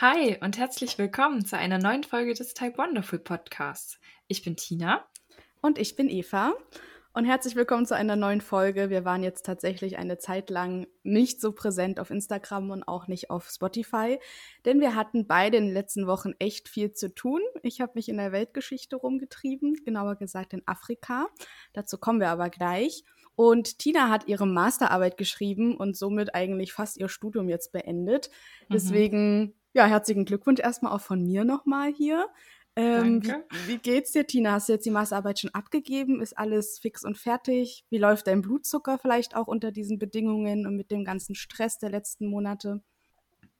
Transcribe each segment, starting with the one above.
Hi und herzlich willkommen zu einer neuen Folge des Type Wonderful Podcasts. Ich bin Tina. Und ich bin Eva. Und herzlich willkommen zu einer neuen Folge. Wir waren jetzt tatsächlich eine Zeit lang nicht so präsent auf Instagram und auch nicht auf Spotify, denn wir hatten beide in den letzten Wochen echt viel zu tun. Ich habe mich in der Weltgeschichte rumgetrieben, genauer gesagt in Afrika. Dazu kommen wir aber gleich. Und Tina hat ihre Masterarbeit geschrieben und somit eigentlich fast ihr Studium jetzt beendet. Mhm. Deswegen, ja, herzlichen Glückwunsch erstmal auch von mir nochmal hier. Ähm, Danke. Wie, wie, geht's dir, Tina? Hast du jetzt die Masterarbeit schon abgegeben? Ist alles fix und fertig? Wie läuft dein Blutzucker vielleicht auch unter diesen Bedingungen und mit dem ganzen Stress der letzten Monate?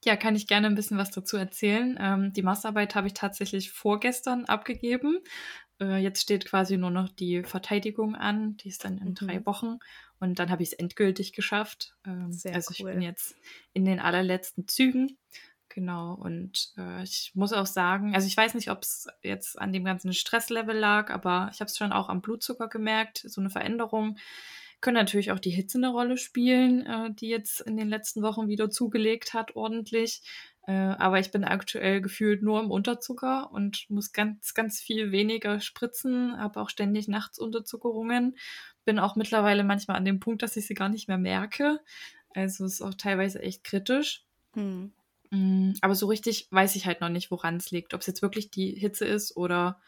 Ja, kann ich gerne ein bisschen was dazu erzählen. Ähm, die Masterarbeit habe ich tatsächlich vorgestern abgegeben. Äh, jetzt steht quasi nur noch die Verteidigung an. Die ist dann in mhm. drei Wochen. Und dann habe ich es endgültig geschafft. Ähm, Sehr also cool. ich bin jetzt in den allerletzten Zügen. Genau, und äh, ich muss auch sagen, also ich weiß nicht, ob es jetzt an dem ganzen Stresslevel lag, aber ich habe es schon auch am Blutzucker gemerkt, so eine Veränderung. Können natürlich auch die Hitze eine Rolle spielen, äh, die jetzt in den letzten Wochen wieder zugelegt hat, ordentlich. Äh, aber ich bin aktuell gefühlt nur im Unterzucker und muss ganz, ganz viel weniger spritzen, habe auch ständig nachts Unterzuckerungen. Bin auch mittlerweile manchmal an dem Punkt, dass ich sie gar nicht mehr merke. Also ist auch teilweise echt kritisch. Hm. Mm, aber so richtig weiß ich halt noch nicht, woran es liegt. Ob es jetzt wirklich die Hitze ist oder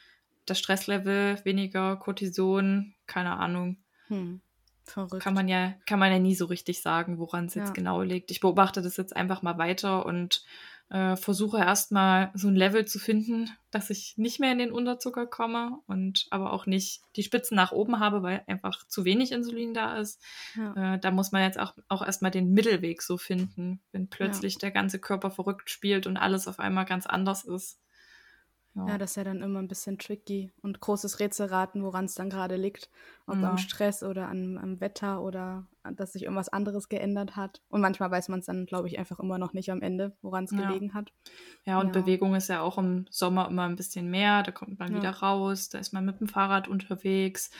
das Stresslevel, weniger Cortison, keine Ahnung. Hm. Verrückt. Kann man ja, kann man ja nie so richtig sagen, woran es ja. jetzt genau liegt. Ich beobachte das jetzt einfach mal weiter und äh, versuche erstmal so ein Level zu finden, dass ich nicht mehr in den Unterzucker komme und aber auch nicht die Spitzen nach oben habe, weil einfach zu wenig Insulin da ist. Ja. Äh, da muss man jetzt auch, auch erstmal den Mittelweg so finden, wenn plötzlich ja. der ganze Körper verrückt spielt und alles auf einmal ganz anders ist. Ja. ja. das ist ja dann immer ein bisschen tricky und großes Rätselraten, woran es dann gerade liegt. Ob ja. am Stress oder an, am Wetter oder dass sich irgendwas anderes geändert hat. Und manchmal weiß man es dann, glaube ich, einfach immer noch nicht am Ende, woran es ja. gelegen hat. Ja, und Bewegung ist ja auch im Sommer immer ein bisschen mehr. Da kommt man wieder raus, da ist man mit dem Fahrrad unterwegs.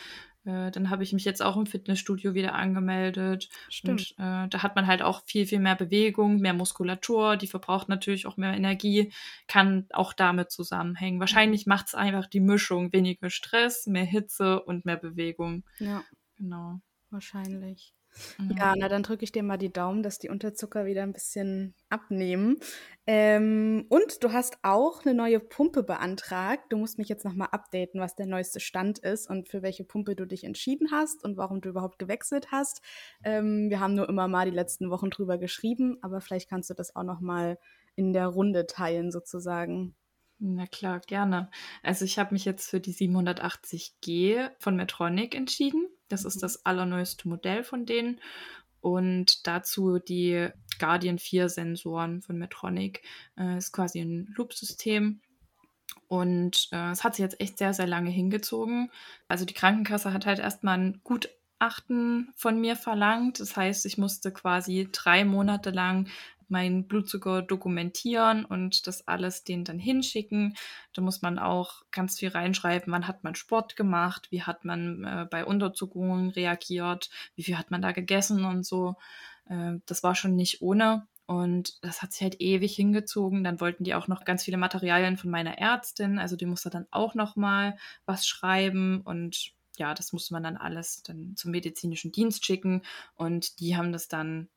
Äh, dann habe ich mich jetzt auch im Fitnessstudio wieder angemeldet. Stimmt. Und äh, da hat man halt auch viel, viel mehr Bewegung, mehr Muskulatur, die verbraucht natürlich auch mehr Energie, kann auch damit zusammenhängen. Wahrscheinlich mhm. macht es einfach die Mischung, weniger Stress, mehr Hitze und mehr Bewegung. Ja. Genau. Wahrscheinlich. Mhm. Ja, na dann drücke ich dir mal die Daumen, dass die Unterzucker wieder ein bisschen abnehmen. Ähm, und du hast auch eine neue Pumpe beantragt. Du musst mich jetzt nochmal updaten, was der neueste Stand ist und für welche Pumpe du dich entschieden hast und warum du überhaupt gewechselt hast. Ähm, wir haben nur immer mal die letzten Wochen drüber geschrieben, aber vielleicht kannst du das auch nochmal in der Runde teilen sozusagen. Na klar, gerne. Also ich habe mich jetzt für die 780G von Medtronic entschieden. Das ist mhm. das allerneueste Modell von denen. Und dazu die Guardian 4 Sensoren von Medtronic. Äh, ist quasi ein Loop-System. Und äh, es hat sich jetzt echt sehr, sehr lange hingezogen. Also die Krankenkasse hat halt erstmal ein Gutachten von mir verlangt. Das heißt, ich musste quasi drei Monate lang meinen Blutzucker dokumentieren und das alles denen dann hinschicken. Da muss man auch ganz viel reinschreiben, wann hat man Sport gemacht, wie hat man äh, bei Unterzuckungen reagiert, wie viel hat man da gegessen und so. Äh, das war schon nicht ohne. Und das hat sich halt ewig hingezogen. Dann wollten die auch noch ganz viele Materialien von meiner Ärztin. Also die musste dann auch noch mal was schreiben und ja, das musste man dann alles dann zum medizinischen Dienst schicken und die haben das dann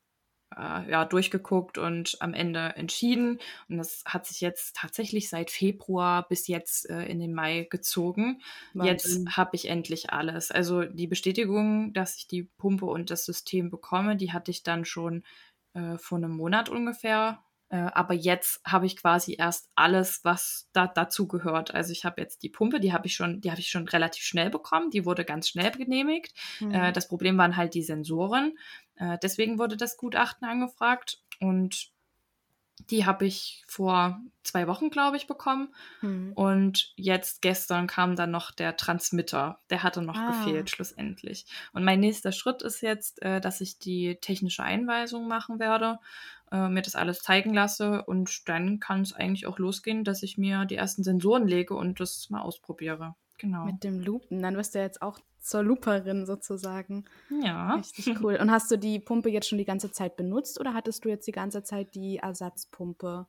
äh, ja, durchgeguckt und am Ende entschieden. Und das hat sich jetzt tatsächlich seit Februar bis jetzt äh, in den Mai gezogen. Wahnsinn. Jetzt habe ich endlich alles. Also die Bestätigung, dass ich die Pumpe und das System bekomme, die hatte ich dann schon äh, vor einem Monat ungefähr. Äh, aber jetzt habe ich quasi erst alles, was da dazu gehört. Also ich habe jetzt die Pumpe, die habe ich schon, die habe ich schon relativ schnell bekommen. Die wurde ganz schnell genehmigt. Mhm. das Problem waren halt die Sensoren. Äh, deswegen wurde das Gutachten angefragt und die habe ich vor zwei Wochen, glaube ich, bekommen. Hm. Und jetzt gestern kam dann noch der Transmitter. Der hatte noch ah. gefehlt, schlussendlich. Und mein nächster Schritt ist jetzt, äh, dass ich die technische Einweisung machen werde, äh, mir das alles zeigen lasse. Und dann kann es eigentlich auch losgehen, dass ich mir die ersten Sensoren lege und das mal ausprobiere. Genau. Mit dem Lupen. Dann wirst du jetzt auch zur Looperin sozusagen. Ja. Richtig cool. Und hast du die Pumpe jetzt schon die ganze Zeit benutzt oder hattest du jetzt die ganze Zeit die Ersatzpumpe?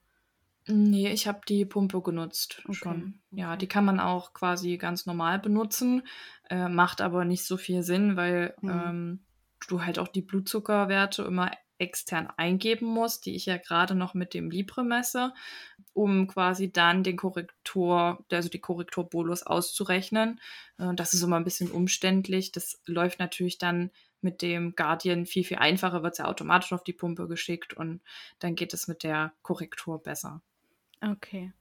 Nee, ich habe die Pumpe genutzt okay. schon. Ja, die kann man auch quasi ganz normal benutzen, äh, macht aber nicht so viel Sinn, weil mhm. ähm, du halt auch die Blutzuckerwerte immer extern eingeben musst, die ich ja gerade noch mit dem Libre messe, um quasi dann den Korrektor, also die Korrekturbolus auszurechnen. Äh, das ist immer ein bisschen umständlich. Das läuft natürlich dann mit dem Guardian viel, viel einfacher, wird es ja automatisch auf die Pumpe geschickt und dann geht es mit der Korrektur besser. Okay.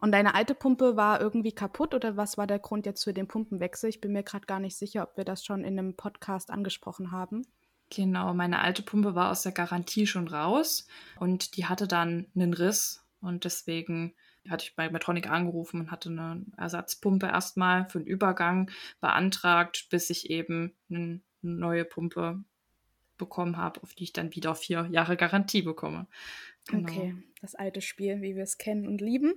Und deine alte Pumpe war irgendwie kaputt oder was war der Grund jetzt für den Pumpenwechsel? Ich bin mir gerade gar nicht sicher, ob wir das schon in einem Podcast angesprochen haben. Genau, meine alte Pumpe war aus der Garantie schon raus und die hatte dann einen Riss und deswegen hatte ich bei Metronic angerufen und hatte eine Ersatzpumpe erstmal für den Übergang beantragt, bis ich eben eine neue Pumpe bekommen habe, auf die ich dann wieder vier Jahre Garantie bekomme. Genau. Okay, das alte Spiel, wie wir es kennen und lieben.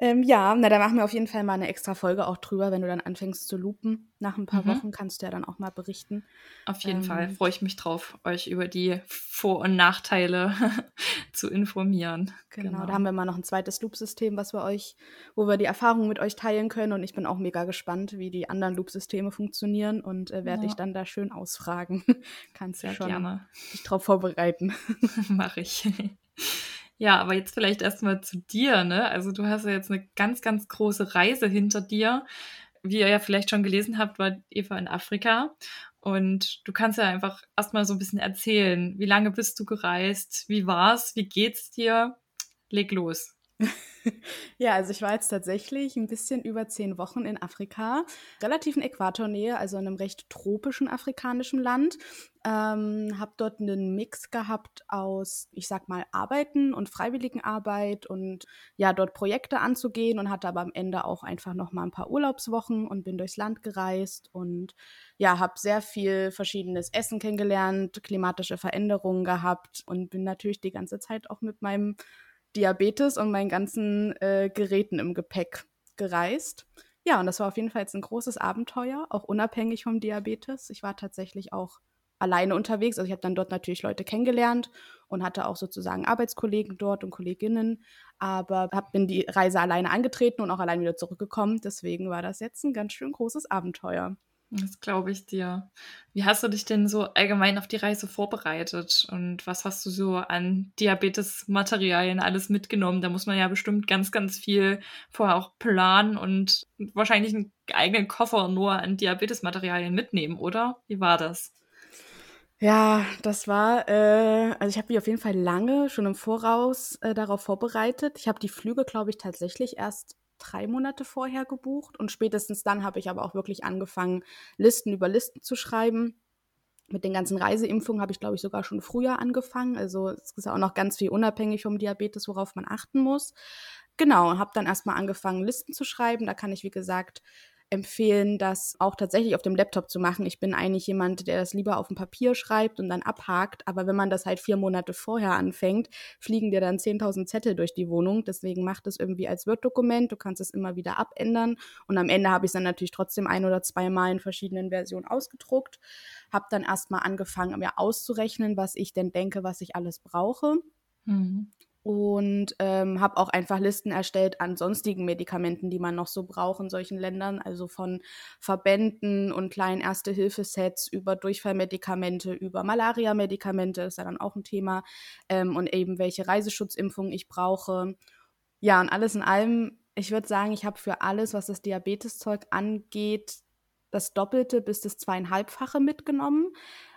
Ähm, ja, na, da machen wir auf jeden Fall mal eine extra Folge auch drüber, wenn du dann anfängst zu lupen. Nach ein paar mhm. Wochen kannst du ja dann auch mal berichten. Auf jeden ähm, Fall freue ich mich drauf, euch über die Vor- und Nachteile zu informieren. Genau, genau, da haben wir mal noch ein zweites Loop-System, was wir euch, wo wir die Erfahrungen mit euch teilen können. Und ich bin auch mega gespannt, wie die anderen Loop-Systeme funktionieren und äh, werde ja. dich dann da schön ausfragen. kannst ja schon gerne. dich drauf vorbereiten. Mache ich. Ja, aber jetzt vielleicht erstmal zu dir, ne? Also du hast ja jetzt eine ganz, ganz große Reise hinter dir. Wie ihr ja vielleicht schon gelesen habt, war Eva in Afrika. Und du kannst ja einfach erstmal so ein bisschen erzählen. Wie lange bist du gereist? Wie war's? Wie geht's dir? Leg los. Ja, also ich war jetzt tatsächlich ein bisschen über zehn Wochen in Afrika, relativ in Äquatornähe, also in einem recht tropischen afrikanischen Land. Ähm, habe dort einen Mix gehabt aus, ich sag mal, Arbeiten und Freiwilligenarbeit und ja, dort Projekte anzugehen und hatte aber am Ende auch einfach noch mal ein paar Urlaubswochen und bin durchs Land gereist und ja, habe sehr viel verschiedenes Essen kennengelernt, klimatische Veränderungen gehabt und bin natürlich die ganze Zeit auch mit meinem Diabetes und meinen ganzen äh, Geräten im Gepäck gereist. Ja, und das war auf jeden Fall jetzt ein großes Abenteuer, auch unabhängig vom Diabetes. Ich war tatsächlich auch alleine unterwegs. Also ich habe dann dort natürlich Leute kennengelernt und hatte auch sozusagen Arbeitskollegen dort und Kolleginnen, aber hab, bin die Reise alleine angetreten und auch allein wieder zurückgekommen. Deswegen war das jetzt ein ganz schön großes Abenteuer. Das glaube ich dir. Wie hast du dich denn so allgemein auf die Reise vorbereitet und was hast du so an Diabetes-Materialien alles mitgenommen? Da muss man ja bestimmt ganz, ganz viel vorher auch planen und wahrscheinlich einen eigenen Koffer nur an Diabetes-Materialien mitnehmen, oder? Wie war das? Ja, das war, äh, also ich habe mich auf jeden Fall lange schon im Voraus äh, darauf vorbereitet. Ich habe die Flüge, glaube ich, tatsächlich erst drei Monate vorher gebucht und spätestens dann habe ich aber auch wirklich angefangen, Listen über Listen zu schreiben. Mit den ganzen Reiseimpfungen habe ich, glaube ich, sogar schon früher angefangen. Also es ist auch noch ganz viel unabhängig vom Diabetes, worauf man achten muss. Genau, habe dann erstmal angefangen, Listen zu schreiben. Da kann ich, wie gesagt, empfehlen, das auch tatsächlich auf dem Laptop zu machen. Ich bin eigentlich jemand, der das lieber auf dem Papier schreibt und dann abhakt. Aber wenn man das halt vier Monate vorher anfängt, fliegen dir dann 10.000 Zettel durch die Wohnung. Deswegen macht es irgendwie als Word-Dokument. Du kannst es immer wieder abändern. Und am Ende habe ich es dann natürlich trotzdem ein oder zweimal in verschiedenen Versionen ausgedruckt. Habe dann erstmal angefangen, mir auszurechnen, was ich denn denke, was ich alles brauche. Mhm und ähm, habe auch einfach Listen erstellt an sonstigen Medikamenten, die man noch so braucht in solchen Ländern, also von Verbänden und kleinen Erste-Hilfe-Sets über Durchfallmedikamente, über Malaria-Medikamente, ist ja dann auch ein Thema, ähm, und eben welche Reiseschutzimpfung ich brauche. Ja, und alles in allem, ich würde sagen, ich habe für alles, was das Diabeteszeug angeht, das Doppelte bis das zweieinhalbfache mitgenommen.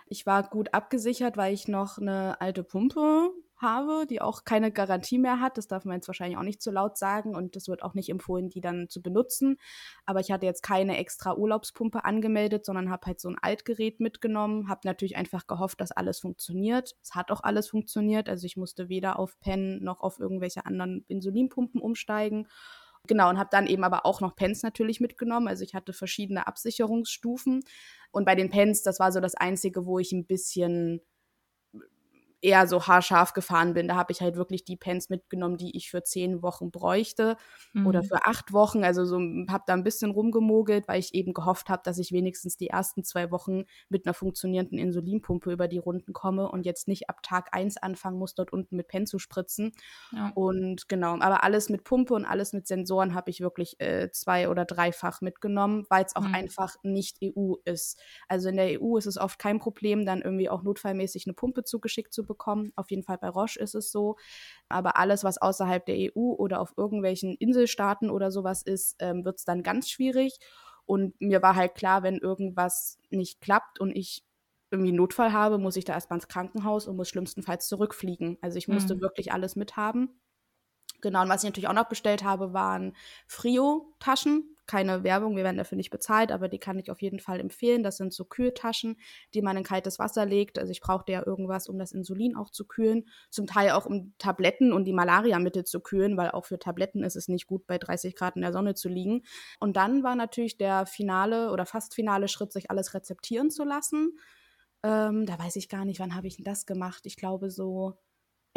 Ich war gut abgesichert, weil ich noch eine alte Pumpe habe, die auch keine Garantie mehr hat. Das darf man jetzt wahrscheinlich auch nicht zu laut sagen und es wird auch nicht empfohlen, die dann zu benutzen. Aber ich hatte jetzt keine extra Urlaubspumpe angemeldet, sondern habe halt so ein Altgerät mitgenommen, habe natürlich einfach gehofft, dass alles funktioniert. Es hat auch alles funktioniert, also ich musste weder auf Pen noch auf irgendwelche anderen Insulinpumpen umsteigen. Genau, und habe dann eben aber auch noch Pens natürlich mitgenommen. Also ich hatte verschiedene Absicherungsstufen. Und bei den Pens, das war so das Einzige, wo ich ein bisschen eher so haarscharf gefahren bin. Da habe ich halt wirklich die Pens mitgenommen, die ich für zehn Wochen bräuchte mhm. oder für acht Wochen. Also so habe da ein bisschen rumgemogelt, weil ich eben gehofft habe, dass ich wenigstens die ersten zwei Wochen mit einer funktionierenden Insulinpumpe über die Runden komme und jetzt nicht ab Tag eins anfangen muss, dort unten mit Pen zu spritzen. Ja. Und genau, aber alles mit Pumpe und alles mit Sensoren habe ich wirklich äh, zwei- oder dreifach mitgenommen, weil es auch mhm. einfach nicht EU ist. Also in der EU ist es oft kein Problem, dann irgendwie auch notfallmäßig eine Pumpe zugeschickt zu bekommen. Auf jeden Fall bei Roche ist es so. Aber alles, was außerhalb der EU oder auf irgendwelchen Inselstaaten oder sowas ist, ähm, wird es dann ganz schwierig. Und mir war halt klar, wenn irgendwas nicht klappt und ich irgendwie einen Notfall habe, muss ich da erstmal ins Krankenhaus und muss schlimmstenfalls zurückfliegen. Also ich musste mhm. wirklich alles mithaben. Genau, und was ich natürlich auch noch bestellt habe, waren Frio-Taschen keine Werbung, wir werden dafür nicht bezahlt, aber die kann ich auf jeden Fall empfehlen. Das sind so Kühltaschen, die man in kaltes Wasser legt. Also ich brauchte ja irgendwas, um das Insulin auch zu kühlen. Zum Teil auch um Tabletten und die Malariamittel zu kühlen, weil auch für Tabletten ist es nicht gut, bei 30 Grad in der Sonne zu liegen. Und dann war natürlich der finale oder fast finale Schritt, sich alles rezeptieren zu lassen. Ähm, da weiß ich gar nicht, wann habe ich denn das gemacht? Ich glaube so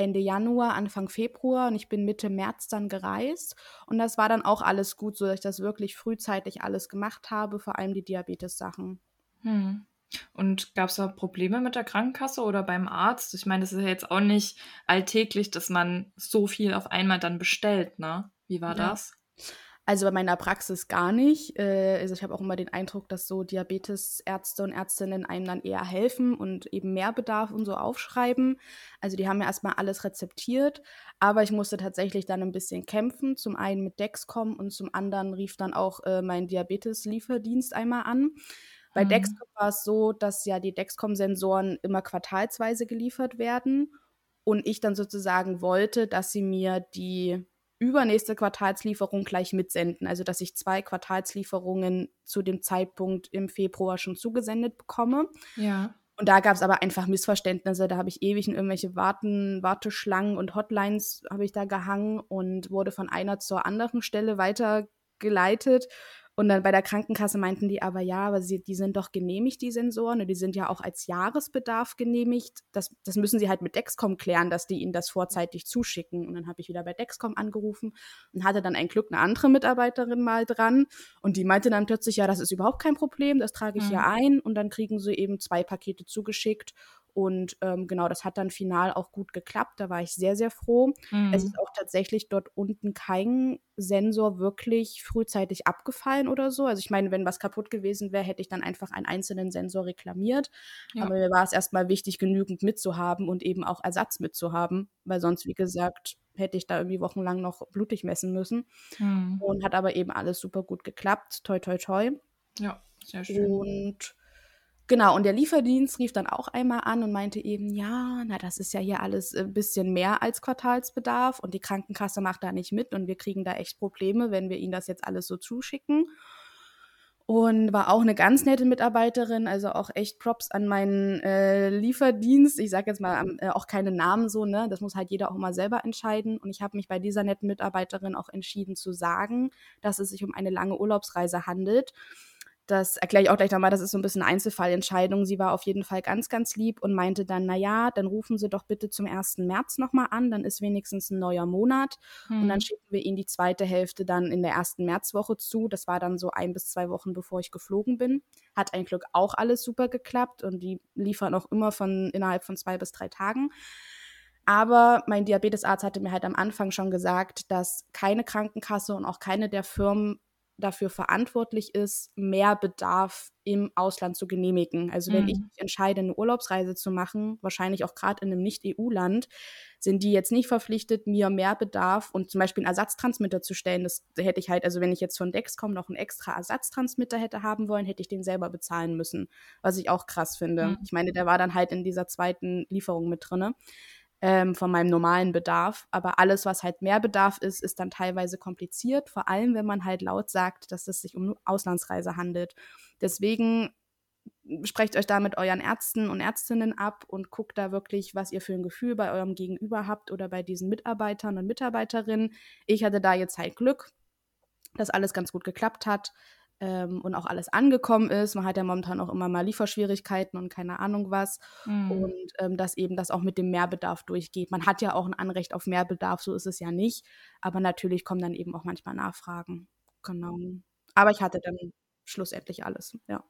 Ende Januar, Anfang Februar und ich bin Mitte März dann gereist. Und das war dann auch alles gut, so dass ich das wirklich frühzeitig alles gemacht habe, vor allem die Diabetes-Sachen. Hm. Und gab es da Probleme mit der Krankenkasse oder beim Arzt? Ich meine, das ist ja jetzt auch nicht alltäglich, dass man so viel auf einmal dann bestellt, ne? Wie war ja. das? Also bei meiner Praxis gar nicht. Äh, also ich habe auch immer den Eindruck, dass so Diabetesärzte und Ärztinnen einem dann eher helfen und eben mehr Bedarf und so aufschreiben. Also die haben ja erstmal alles rezeptiert, aber ich musste tatsächlich dann ein bisschen kämpfen. Zum einen mit Dexcom und zum anderen rief dann auch äh, mein Diabetes-Lieferdienst einmal an. Bei mhm. Dexcom war es so, dass ja die Dexcom-Sensoren immer quartalsweise geliefert werden und ich dann sozusagen wollte, dass sie mir die übernächste Quartalslieferung gleich mitsenden. Also dass ich zwei Quartalslieferungen zu dem Zeitpunkt im Februar schon zugesendet bekomme. Ja. Und da gab es aber einfach Missverständnisse. Da habe ich ewig in irgendwelche Warten, Warteschlangen und Hotlines habe ich da gehangen und wurde von einer zur anderen Stelle weitergeleitet. Und dann bei der Krankenkasse meinten die aber, ja, aber sie, die sind doch genehmigt, die Sensoren, und die sind ja auch als Jahresbedarf genehmigt. Das, das müssen sie halt mit Dexcom klären, dass die ihnen das vorzeitig zuschicken. Und dann habe ich wieder bei Dexcom angerufen und hatte dann ein Glück eine andere Mitarbeiterin mal dran. Und die meinte dann plötzlich, ja, das ist überhaupt kein Problem, das trage ich mhm. ja ein. Und dann kriegen sie eben zwei Pakete zugeschickt. Und ähm, genau, das hat dann final auch gut geklappt. Da war ich sehr, sehr froh. Mhm. Es ist auch tatsächlich dort unten kein Sensor wirklich frühzeitig abgefallen oder so. Also ich meine, wenn was kaputt gewesen wäre, hätte ich dann einfach einen einzelnen Sensor reklamiert. Ja. Aber mir war es erstmal wichtig, genügend mitzuhaben und eben auch Ersatz mitzuhaben, weil sonst, wie gesagt, hätte ich da irgendwie wochenlang noch blutig messen müssen. Mhm. Und hat aber eben alles super gut geklappt. Toi, toi, toi. Ja, sehr schön. Und Genau, und der Lieferdienst rief dann auch einmal an und meinte eben, ja, na, das ist ja hier alles ein bisschen mehr als Quartalsbedarf und die Krankenkasse macht da nicht mit und wir kriegen da echt Probleme, wenn wir ihnen das jetzt alles so zuschicken. Und war auch eine ganz nette Mitarbeiterin, also auch echt Props an meinen äh, Lieferdienst. Ich sage jetzt mal äh, auch keine Namen so, ne? Das muss halt jeder auch mal selber entscheiden. Und ich habe mich bei dieser netten Mitarbeiterin auch entschieden zu sagen, dass es sich um eine lange Urlaubsreise handelt das erkläre ich auch gleich nochmal, das ist so ein bisschen eine Einzelfallentscheidung. Sie war auf jeden Fall ganz, ganz lieb und meinte dann, naja, dann rufen Sie doch bitte zum 1. März nochmal an, dann ist wenigstens ein neuer Monat hm. und dann hm. schicken wir Ihnen die zweite Hälfte dann in der ersten Märzwoche zu. Das war dann so ein bis zwei Wochen, bevor ich geflogen bin. Hat ein Glück auch alles super geklappt und die liefern auch immer von innerhalb von zwei bis drei Tagen. Aber mein Diabetesarzt hatte mir halt am Anfang schon gesagt, dass keine Krankenkasse und auch keine der Firmen dafür verantwortlich ist, mehr Bedarf im Ausland zu genehmigen. Also wenn mhm. ich mich entscheide, eine Urlaubsreise zu machen, wahrscheinlich auch gerade in einem Nicht-EU-Land, sind die jetzt nicht verpflichtet, mir mehr Bedarf und zum Beispiel einen Ersatztransmitter zu stellen. Das hätte ich halt, also wenn ich jetzt von Dexcom noch einen extra Ersatztransmitter hätte haben wollen, hätte ich den selber bezahlen müssen, was ich auch krass finde. Mhm. Ich meine, der war dann halt in dieser zweiten Lieferung mit drinne ähm, von meinem normalen Bedarf. Aber alles, was halt mehr Bedarf ist, ist dann teilweise kompliziert, vor allem wenn man halt laut sagt, dass es sich um Auslandsreise handelt. Deswegen sprecht euch da mit euren Ärzten und Ärztinnen ab und guckt da wirklich, was ihr für ein Gefühl bei eurem Gegenüber habt oder bei diesen Mitarbeitern und Mitarbeiterinnen. Ich hatte da jetzt halt Glück, dass alles ganz gut geklappt hat. Ähm, und auch alles angekommen ist. Man hat ja momentan auch immer mal Lieferschwierigkeiten und keine Ahnung was. Mhm. Und ähm, dass eben das auch mit dem Mehrbedarf durchgeht. Man hat ja auch ein Anrecht auf Mehrbedarf, so ist es ja nicht. Aber natürlich kommen dann eben auch manchmal Nachfragen. Genau. Aber ich hatte dann schlussendlich alles, ja.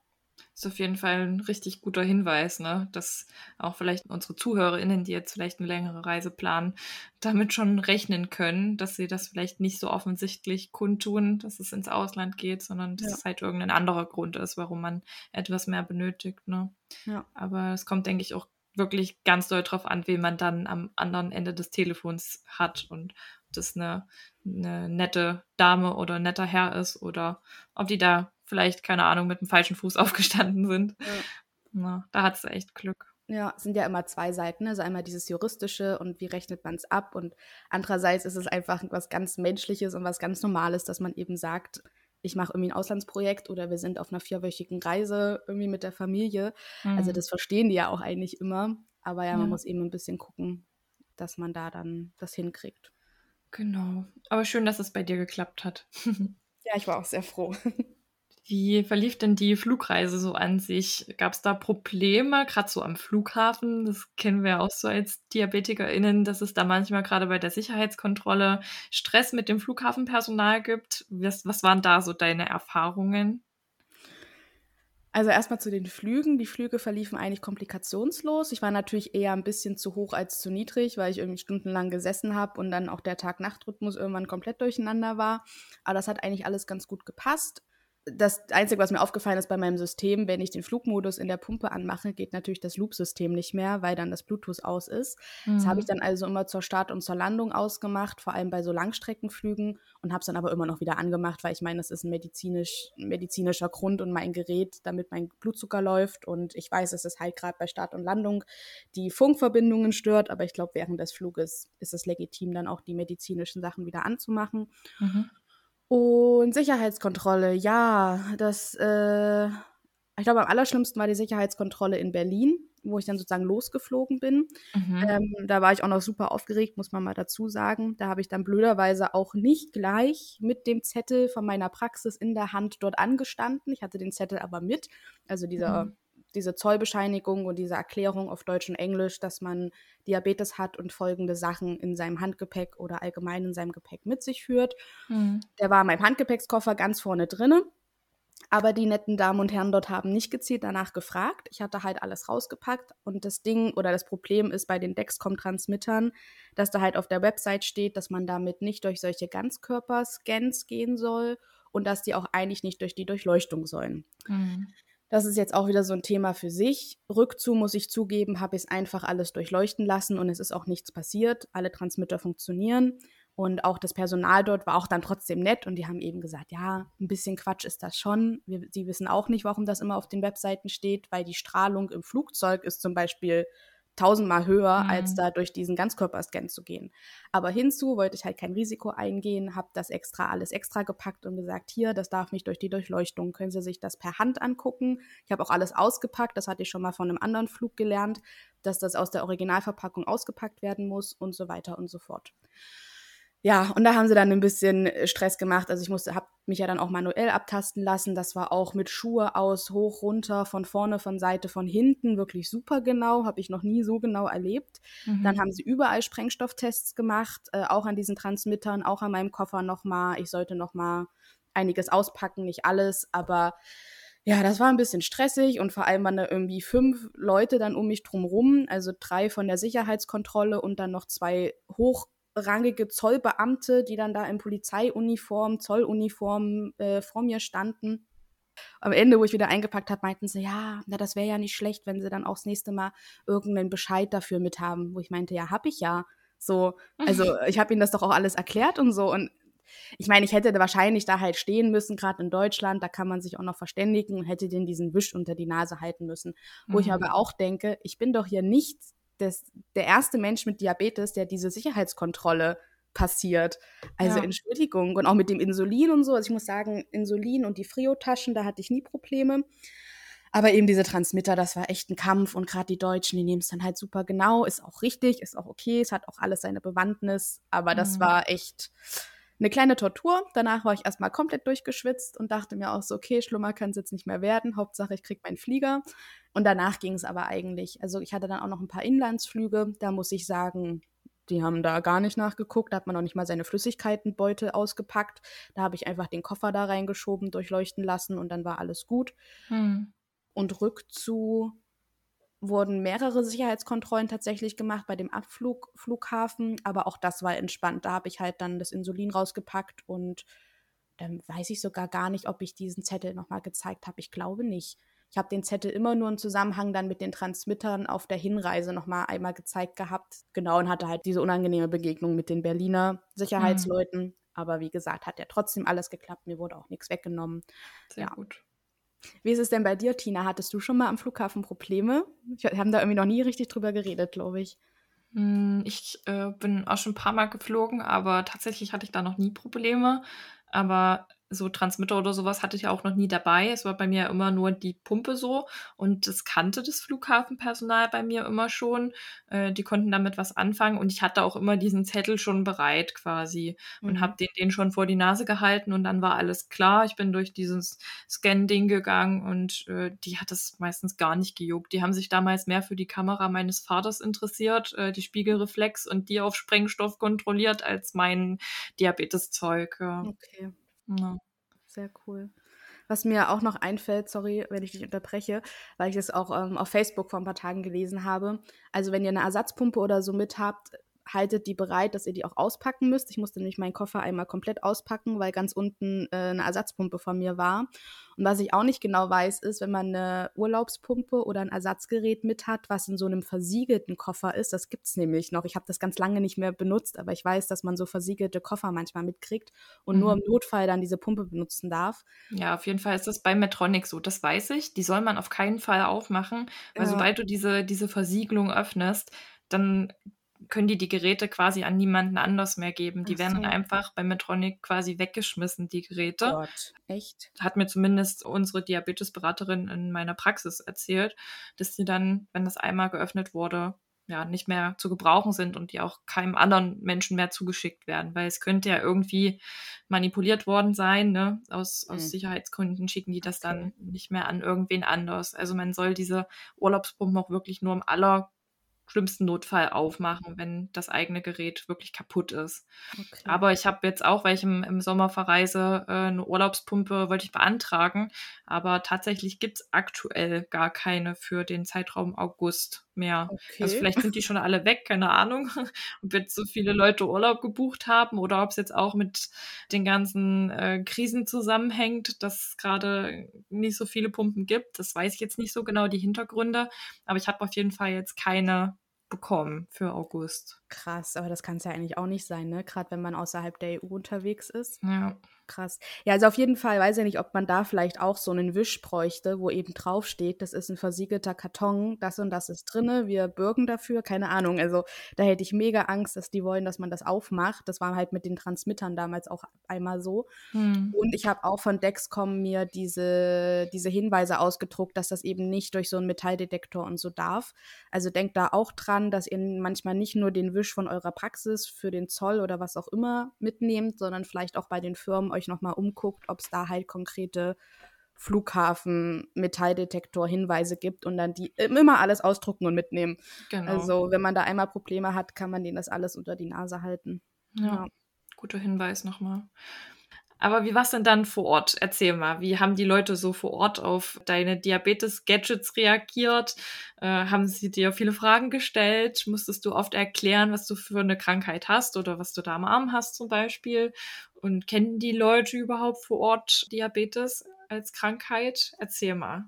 Ist auf jeden Fall ein richtig guter Hinweis, ne? dass auch vielleicht unsere ZuhörerInnen, die jetzt vielleicht eine längere Reise planen, damit schon rechnen können, dass sie das vielleicht nicht so offensichtlich kundtun, dass es ins Ausland geht, sondern dass ja. es halt irgendein anderer Grund ist, warum man etwas mehr benötigt. Ne? Ja. Aber es kommt, denke ich, auch wirklich ganz doll drauf an, wen man dann am anderen Ende des Telefons hat und ob das eine, eine nette Dame oder ein netter Herr ist oder ob die da vielleicht, keine Ahnung, mit dem falschen Fuß aufgestanden sind. Ja. Na, da hat es echt Glück. Ja, es sind ja immer zwei Seiten. Also einmal dieses Juristische und wie rechnet man es ab. Und andererseits ist es einfach was ganz Menschliches und was ganz Normales, dass man eben sagt, ich mache irgendwie ein Auslandsprojekt oder wir sind auf einer vierwöchigen Reise irgendwie mit der Familie. Also mhm. Also das verstehen die ja auch eigentlich immer. Aber ja, man ja. muss eben ein bisschen gucken, dass man da dann das hinkriegt. Genau. Aber schön, dass es bei dir geklappt hat. ja, ich war auch sehr froh. Wie verlief denn die Flugreise so an sich? Gab es da Probleme, gerade so am Flughafen? Das kennen wir auch so als DiabetikerInnen, dass es da manchmal gerade bei der Sicherheitskontrolle Stress mit dem Flughafenpersonal gibt. Was, was waren da so deine Erfahrungen? Also erstmal zu den Flügen. Die Flüge verliefen eigentlich komplikationslos. Ich war natürlich eher ein bisschen zu hoch als zu niedrig, weil ich irgendwie stundenlang gesessen habe und dann auch der Tag-Nacht-Rhythmus irgendwann komplett durcheinander war. Aber das hat eigentlich alles ganz gut gepasst das Einzige, was mir aufgefallen ist bei meinem System, wenn ich den Flugmodus in der Pumpe anmache, geht natürlich das Loop-System nicht mehr, weil dann das Bluetooth aus ist. Mhm. Das habe ich mhm. dann also immer zur Start und zur Landung ausgemacht, vor allem bei so Langstreckenflügen und habe es dann aber immer noch wieder angemacht, weil ich meine, das ist ein medizinisch, medizinischer Grund und mein Gerät, damit mein Blutzucker läuft und ich weiß, dass es halt gerade bei Start und Landung die Funkverbindungen stört, aber ich glaube, während des Fluges ist es legitim, dann auch die medizinischen Sachen wieder anzumachen. Mhm. Und Sicherheitskontrolle, ja, das, äh, ich glaube, am allerschlimmsten war die Sicherheitskontrolle in Berlin, wo ich dann sozusagen losgeflogen bin. Mhm. Ähm, da war ich auch noch super aufgeregt, muss man mal dazu sagen. Da habe ich dann blöderweise auch nicht gleich mit dem Zettel von meiner Praxis in der Hand dort angestanden. Ich hatte den Zettel aber mit, also dieser mhm diese Zollbescheinigung und diese Erklärung auf Deutsch und Englisch, dass man Diabetes hat und folgende Sachen in seinem Handgepäck oder allgemein in seinem Gepäck mit sich führt. Mhm. Der war in meinem Handgepäckskoffer ganz vorne drinne. Aber die netten Damen und Herren dort haben nicht gezielt danach gefragt. Ich hatte halt alles rausgepackt und das Ding oder das Problem ist bei den Dexcom-Transmittern, dass da halt auf der Website steht, dass man damit nicht durch solche Ganzkörperscans gehen soll und dass die auch eigentlich nicht durch die Durchleuchtung sollen. Mhm. Das ist jetzt auch wieder so ein Thema für sich. Rückzu, muss ich zugeben, habe ich es einfach alles durchleuchten lassen und es ist auch nichts passiert. Alle Transmitter funktionieren. Und auch das Personal dort war auch dann trotzdem nett und die haben eben gesagt, ja, ein bisschen Quatsch ist das schon. Sie wissen auch nicht, warum das immer auf den Webseiten steht, weil die Strahlung im Flugzeug ist zum Beispiel tausendmal höher, mhm. als da durch diesen Ganzkörperscan zu gehen. Aber hinzu wollte ich halt kein Risiko eingehen, habe das extra alles extra gepackt und gesagt, hier, das darf nicht durch die Durchleuchtung, können Sie sich das per Hand angucken. Ich habe auch alles ausgepackt, das hatte ich schon mal von einem anderen Flug gelernt, dass das aus der Originalverpackung ausgepackt werden muss und so weiter und so fort ja, und da haben sie dann ein bisschen äh, Stress gemacht. Also ich musste, habe mich ja dann auch manuell abtasten lassen. Das war auch mit Schuhe aus, hoch, runter, von vorne, von Seite, von hinten, wirklich super genau. Habe ich noch nie so genau erlebt. Mhm. Dann haben sie überall Sprengstofftests gemacht, äh, auch an diesen Transmittern, auch an meinem Koffer nochmal. Ich sollte nochmal einiges auspacken, nicht alles, aber ja, das war ein bisschen stressig und vor allem waren da irgendwie fünf Leute dann um mich drum rum, also drei von der Sicherheitskontrolle und dann noch zwei hoch rangige Zollbeamte, die dann da in Polizeiuniform, Zolluniform äh, vor mir standen. Am Ende, wo ich wieder eingepackt habe, meinten sie, ja, na, das wäre ja nicht schlecht, wenn sie dann auch das nächste Mal irgendeinen Bescheid dafür mit haben. Wo ich meinte, ja, hab ich ja. So, also ich habe ihnen das doch auch alles erklärt und so. Und ich meine, ich hätte wahrscheinlich da halt stehen müssen, gerade in Deutschland, da kann man sich auch noch verständigen und hätte denen diesen Wisch unter die Nase halten müssen. Wo mhm. ich aber auch denke, ich bin doch hier nicht das, der erste Mensch mit Diabetes, der diese Sicherheitskontrolle passiert. Also ja. Entschuldigung. Und auch mit dem Insulin und so. Also ich muss sagen, Insulin und die Frio-Taschen, da hatte ich nie Probleme. Aber eben diese Transmitter, das war echt ein Kampf. Und gerade die Deutschen, die nehmen es dann halt super genau. Ist auch richtig, ist auch okay. Es hat auch alles seine Bewandtnis. Aber das mhm. war echt, eine kleine Tortur. Danach war ich erstmal komplett durchgeschwitzt und dachte mir auch so, okay, schlimmer kann es jetzt nicht mehr werden. Hauptsache, ich kriege meinen Flieger. Und danach ging es aber eigentlich. Also ich hatte dann auch noch ein paar Inlandsflüge. Da muss ich sagen, die haben da gar nicht nachgeguckt. Da hat man noch nicht mal seine Flüssigkeitenbeutel ausgepackt. Da habe ich einfach den Koffer da reingeschoben, durchleuchten lassen und dann war alles gut. Hm. Und rückzu wurden mehrere Sicherheitskontrollen tatsächlich gemacht bei dem Abflughafen, aber auch das war entspannt. Da habe ich halt dann das Insulin rausgepackt und dann weiß ich sogar gar nicht, ob ich diesen Zettel nochmal gezeigt habe. Ich glaube nicht. Ich habe den Zettel immer nur im Zusammenhang dann mit den Transmittern auf der Hinreise nochmal einmal gezeigt gehabt. Genau, und hatte halt diese unangenehme Begegnung mit den Berliner Sicherheitsleuten. Mhm. Aber wie gesagt, hat ja trotzdem alles geklappt. Mir wurde auch nichts weggenommen. Sehr ja. gut. Wie ist es denn bei dir, Tina? Hattest du schon mal am Flughafen Probleme? Wir haben da irgendwie noch nie richtig drüber geredet, glaube ich. Hm, ich äh, bin auch schon ein paar Mal geflogen, aber tatsächlich hatte ich da noch nie Probleme. Aber so Transmitter oder sowas hatte ich ja auch noch nie dabei. Es war bei mir immer nur die Pumpe so und das kannte das Flughafenpersonal bei mir immer schon. Äh, die konnten damit was anfangen und ich hatte auch immer diesen Zettel schon bereit quasi und mhm. habe den, den schon vor die Nase gehalten und dann war alles klar. Ich bin durch dieses Scan-Ding gegangen und äh, die hat es meistens gar nicht gejuckt. Die haben sich damals mehr für die Kamera meines Vaters interessiert, äh, die Spiegelreflex und die auf Sprengstoff kontrolliert als mein Diabeteszeug. Ja. Okay. Ja. Sehr cool. Was mir auch noch einfällt, sorry, wenn ich dich unterbreche, weil ich es auch ähm, auf Facebook vor ein paar Tagen gelesen habe. Also wenn ihr eine Ersatzpumpe oder so mit habt, haltet die bereit, dass ihr die auch auspacken müsst. Ich musste nämlich meinen Koffer einmal komplett auspacken, weil ganz unten äh, eine Ersatzpumpe von mir war. Und was ich auch nicht genau weiß, ist, wenn man eine Urlaubspumpe oder ein Ersatzgerät mit hat, was in so einem versiegelten Koffer ist, das gibt es nämlich noch. Ich habe das ganz lange nicht mehr benutzt, aber ich weiß, dass man so versiegelte Koffer manchmal mitkriegt und mhm. nur im Notfall dann diese Pumpe benutzen darf. Ja, auf jeden Fall ist das bei Metronic so, das weiß ich. Die soll man auf keinen Fall aufmachen, weil ja. sobald du diese, diese Versiegelung öffnest, dann können die die Geräte quasi an niemanden anders mehr geben. Die so. werden einfach bei Medtronic quasi weggeschmissen, die Geräte. Gott, echt? Hat mir zumindest unsere Diabetesberaterin in meiner Praxis erzählt, dass die dann, wenn das einmal geöffnet wurde, ja, nicht mehr zu gebrauchen sind und die auch keinem anderen Menschen mehr zugeschickt werden, weil es könnte ja irgendwie manipuliert worden sein, ne? Aus, aus mhm. Sicherheitsgründen schicken die das okay. dann nicht mehr an irgendwen anders. Also man soll diese Urlaubspumpen auch wirklich nur im aller schlimmsten Notfall aufmachen, wenn das eigene Gerät wirklich kaputt ist. Okay. Aber ich habe jetzt auch, weil ich im, im Sommer verreise, äh, eine Urlaubspumpe wollte ich beantragen. Aber tatsächlich gibt es aktuell gar keine für den Zeitraum August mehr. Also okay. Also vielleicht sind die schon alle weg, keine Ahnung. Ob jetzt so viele Leute Urlaub gebucht haben oder ob es jetzt auch mit den ganzen äh, Krisen zusammenhängt, dass es gerade nicht so viele Pumpen gibt. Das weiß ich jetzt nicht so genau, die Hintergründe. Aber ich habe auf jeden Fall jetzt keine bekommen für August. Krass, aber das kann es ja eigentlich auch nicht sein, ne? Gerade wenn man außerhalb der EU unterwegs ist. Ja krass. Ja, also auf jeden Fall weiß ich nicht, ob man da vielleicht auch so einen Wisch bräuchte, wo eben draufsteht, das ist ein versiegelter Karton, das und das ist drinne, wir bürgen dafür, keine Ahnung. Also da hätte ich mega Angst, dass die wollen, dass man das aufmacht. Das war halt mit den Transmittern damals auch einmal so. Hm. Und ich habe auch von Dexcom mir diese, diese Hinweise ausgedruckt, dass das eben nicht durch so einen Metalldetektor und so darf. Also denkt da auch dran, dass ihr manchmal nicht nur den Wisch von eurer Praxis für den Zoll oder was auch immer mitnehmt, sondern vielleicht auch bei den Firmen euch nochmal umguckt, ob es da halt konkrete Flughafen-Metalldetektor-Hinweise gibt und dann die immer alles ausdrucken und mitnehmen. Genau. Also wenn man da einmal Probleme hat, kann man denen das alles unter die Nase halten. Ja, ja. guter Hinweis nochmal. Aber wie war es denn dann vor Ort? Erzähl mal, wie haben die Leute so vor Ort auf deine Diabetes-Gadgets reagiert? Äh, haben sie dir viele Fragen gestellt? Musstest du oft erklären, was du für eine Krankheit hast oder was du da am Arm hast zum Beispiel? Und kennen die Leute überhaupt vor Ort Diabetes als Krankheit? Erzähl mal.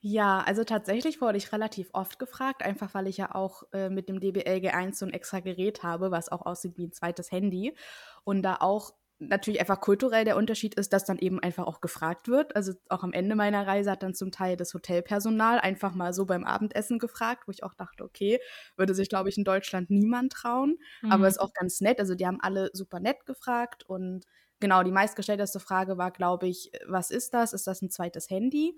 Ja, also tatsächlich wurde ich relativ oft gefragt, einfach weil ich ja auch äh, mit dem DBL G1 so ein extra Gerät habe, was auch aussieht wie ein zweites Handy und da auch natürlich einfach kulturell der Unterschied ist, dass dann eben einfach auch gefragt wird. Also auch am Ende meiner Reise hat dann zum Teil das Hotelpersonal einfach mal so beim Abendessen gefragt, wo ich auch dachte, okay, würde sich, glaube ich, in Deutschland niemand trauen. Mhm. Aber ist auch ganz nett. Also die haben alle super nett gefragt und genau, die meistgestellteste Frage war, glaube ich, was ist das? Ist das ein zweites Handy?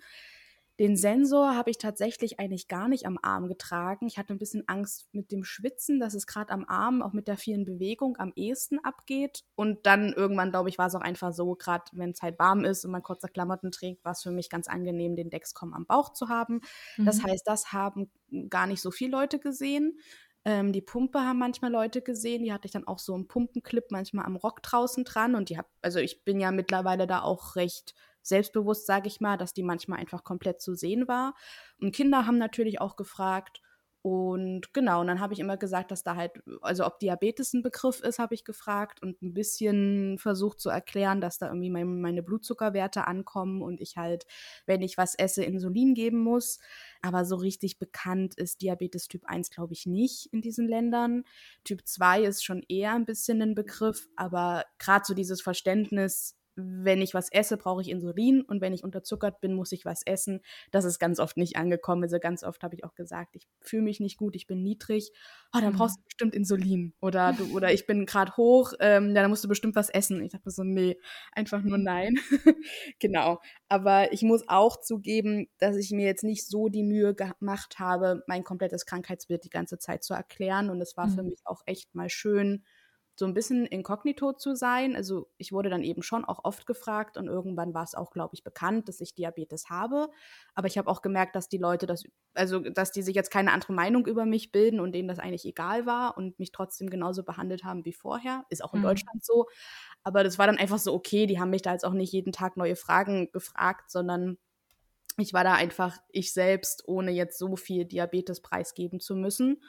Den Sensor habe ich tatsächlich eigentlich gar nicht am Arm getragen. Ich hatte ein bisschen Angst mit dem Schwitzen, dass es gerade am Arm auch mit der vielen Bewegung am ehesten abgeht. Und dann irgendwann, glaube ich, war es auch einfach so, gerade wenn es halt warm ist und man kurze Klamotten trägt, war es für mich ganz angenehm, den Dexcom am Bauch zu haben. Mhm. Das heißt, das haben gar nicht so viele Leute gesehen. Ähm, die Pumpe haben manchmal Leute gesehen, die hatte ich dann auch so einen Pumpenclip manchmal am Rock draußen dran und die hab, also ich bin ja mittlerweile da auch recht selbstbewusst, sage ich mal, dass die manchmal einfach komplett zu sehen war. Und Kinder haben natürlich auch gefragt, und genau, und dann habe ich immer gesagt, dass da halt, also ob Diabetes ein Begriff ist, habe ich gefragt und ein bisschen versucht zu erklären, dass da irgendwie mein, meine Blutzuckerwerte ankommen und ich halt, wenn ich was esse, Insulin geben muss. Aber so richtig bekannt ist Diabetes Typ 1, glaube ich, nicht in diesen Ländern. Typ 2 ist schon eher ein bisschen ein Begriff, aber gerade so dieses Verständnis, wenn ich was esse, brauche ich Insulin und wenn ich unterzuckert bin, muss ich was essen. Das ist ganz oft nicht angekommen. Also ganz oft habe ich auch gesagt, ich fühle mich nicht gut, ich bin niedrig. Oh, dann brauchst mhm. du bestimmt Insulin. Oder du, oder ich bin gerade hoch, ähm, ja, dann musst du bestimmt was essen. Ich dachte so, nee, einfach nur nein. genau. Aber ich muss auch zugeben, dass ich mir jetzt nicht so die Mühe gemacht habe, mein komplettes Krankheitsbild die ganze Zeit zu erklären. Und es war mhm. für mich auch echt mal schön, so ein bisschen inkognito zu sein. Also ich wurde dann eben schon auch oft gefragt und irgendwann war es auch, glaube ich, bekannt, dass ich Diabetes habe. Aber ich habe auch gemerkt, dass die Leute das, also dass die sich jetzt keine andere Meinung über mich bilden und denen das eigentlich egal war und mich trotzdem genauso behandelt haben wie vorher. Ist auch in mhm. Deutschland so. Aber das war dann einfach so okay. Die haben mich da jetzt auch nicht jeden Tag neue Fragen gefragt, sondern ich war da einfach ich selbst, ohne jetzt so viel Diabetes preisgeben zu müssen.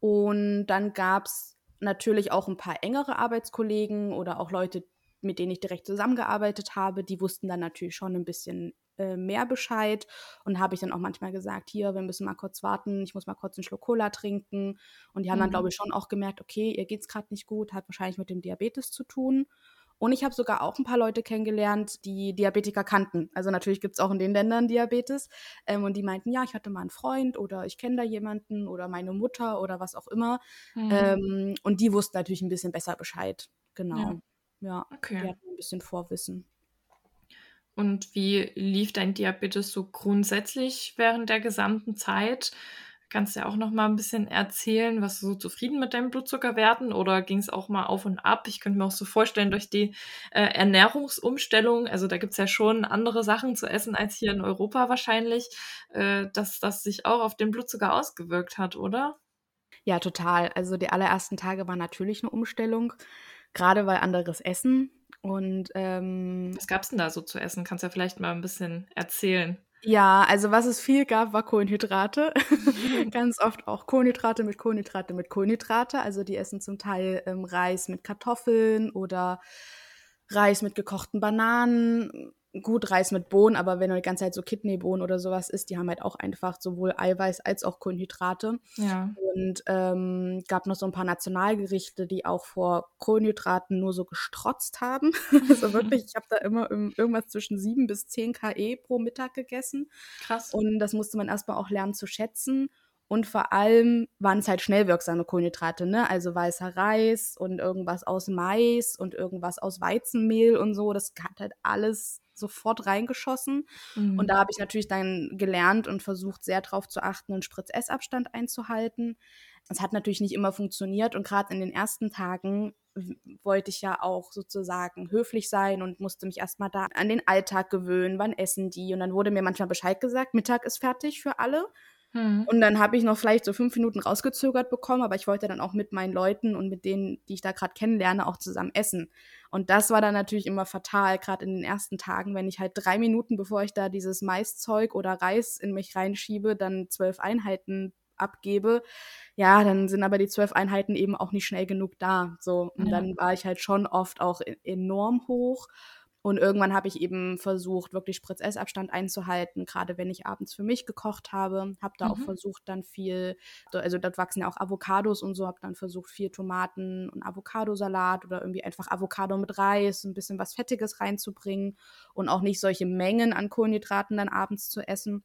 Und dann gab es natürlich auch ein paar engere Arbeitskollegen oder auch Leute, mit denen ich direkt zusammengearbeitet habe, die wussten dann natürlich schon ein bisschen äh, mehr Bescheid und habe ich dann auch manchmal gesagt, hier, wir müssen mal kurz warten, ich muss mal kurz einen Schluck Cola trinken und die haben mhm. dann, glaube ich, schon auch gemerkt, okay, ihr geht es gerade nicht gut, hat wahrscheinlich mit dem Diabetes zu tun und ich habe sogar auch ein paar Leute kennengelernt, die Diabetiker kannten. Also natürlich gibt es auch in den Ländern Diabetes. Ähm, und die meinten, ja, ich hatte mal einen Freund oder ich kenne da jemanden oder meine Mutter oder was auch immer. Mhm. Ähm, und die wussten natürlich ein bisschen besser Bescheid. Genau. Ja, ja okay. die hatten ein bisschen Vorwissen. Und wie lief dein Diabetes so grundsätzlich während der gesamten Zeit? Kannst du ja auch noch mal ein bisschen erzählen, was du so zufrieden mit deinen Blutzuckerwerten oder ging es auch mal auf und ab? Ich könnte mir auch so vorstellen, durch die äh, Ernährungsumstellung, also da gibt es ja schon andere Sachen zu essen als hier in Europa wahrscheinlich, äh, dass das sich auch auf den Blutzucker ausgewirkt hat, oder? Ja, total. Also die allerersten Tage war natürlich eine Umstellung, gerade weil anderes Essen. Und ähm, was gab es denn da so zu essen? Kannst du ja vielleicht mal ein bisschen erzählen. Ja, also was es viel gab, war Kohlenhydrate. Ganz oft auch Kohlenhydrate mit Kohlenhydrate mit Kohlenhydrate. Also die essen zum Teil ähm, Reis mit Kartoffeln oder Reis mit gekochten Bananen gut Reis mit Bohnen, aber wenn du die ganze Zeit so Kidneybohnen oder sowas isst, die haben halt auch einfach sowohl Eiweiß als auch Kohlenhydrate. Ja. Und ähm, gab noch so ein paar Nationalgerichte, die auch vor Kohlenhydraten nur so gestrotzt haben. also wirklich, ich habe da immer irgendwas zwischen 7 bis 10 KE pro Mittag gegessen. Krass. Und das musste man erstmal auch lernen zu schätzen. Und vor allem waren es halt schnell wirksame Kohlenhydrate, ne? Also weißer Reis und irgendwas aus Mais und irgendwas aus Weizenmehl und so. Das hat halt alles sofort reingeschossen. Mhm. Und da habe ich natürlich dann gelernt und versucht, sehr darauf zu achten, einen Spritz-Essabstand einzuhalten. Es hat natürlich nicht immer funktioniert und gerade in den ersten Tagen wollte ich ja auch sozusagen höflich sein und musste mich erstmal da an den Alltag gewöhnen, wann essen die. Und dann wurde mir manchmal Bescheid gesagt, Mittag ist fertig für alle. Mhm. Und dann habe ich noch vielleicht so fünf Minuten rausgezögert bekommen, aber ich wollte dann auch mit meinen Leuten und mit denen, die ich da gerade kennenlerne, auch zusammen essen. Und das war dann natürlich immer fatal, gerade in den ersten Tagen, wenn ich halt drei Minuten, bevor ich da dieses Maiszeug oder Reis in mich reinschiebe, dann zwölf Einheiten abgebe, ja, dann sind aber die zwölf Einheiten eben auch nicht schnell genug da. So, und ja. dann war ich halt schon oft auch e-, enorm hoch und irgendwann habe ich eben versucht, wirklich Spritz-Essabstand einzuhalten, gerade wenn ich abends für mich gekocht habe. Habe da mhm. auch versucht, dann viel, also dort wachsen ja auch Avocados und so, habe dann versucht, viel Tomaten und Avocadosalat oder irgendwie einfach Avocado mit Reis, ein bisschen was Fettiges reinzubringen und auch nicht solche Mengen an Kohlenhydraten dann abends zu essen.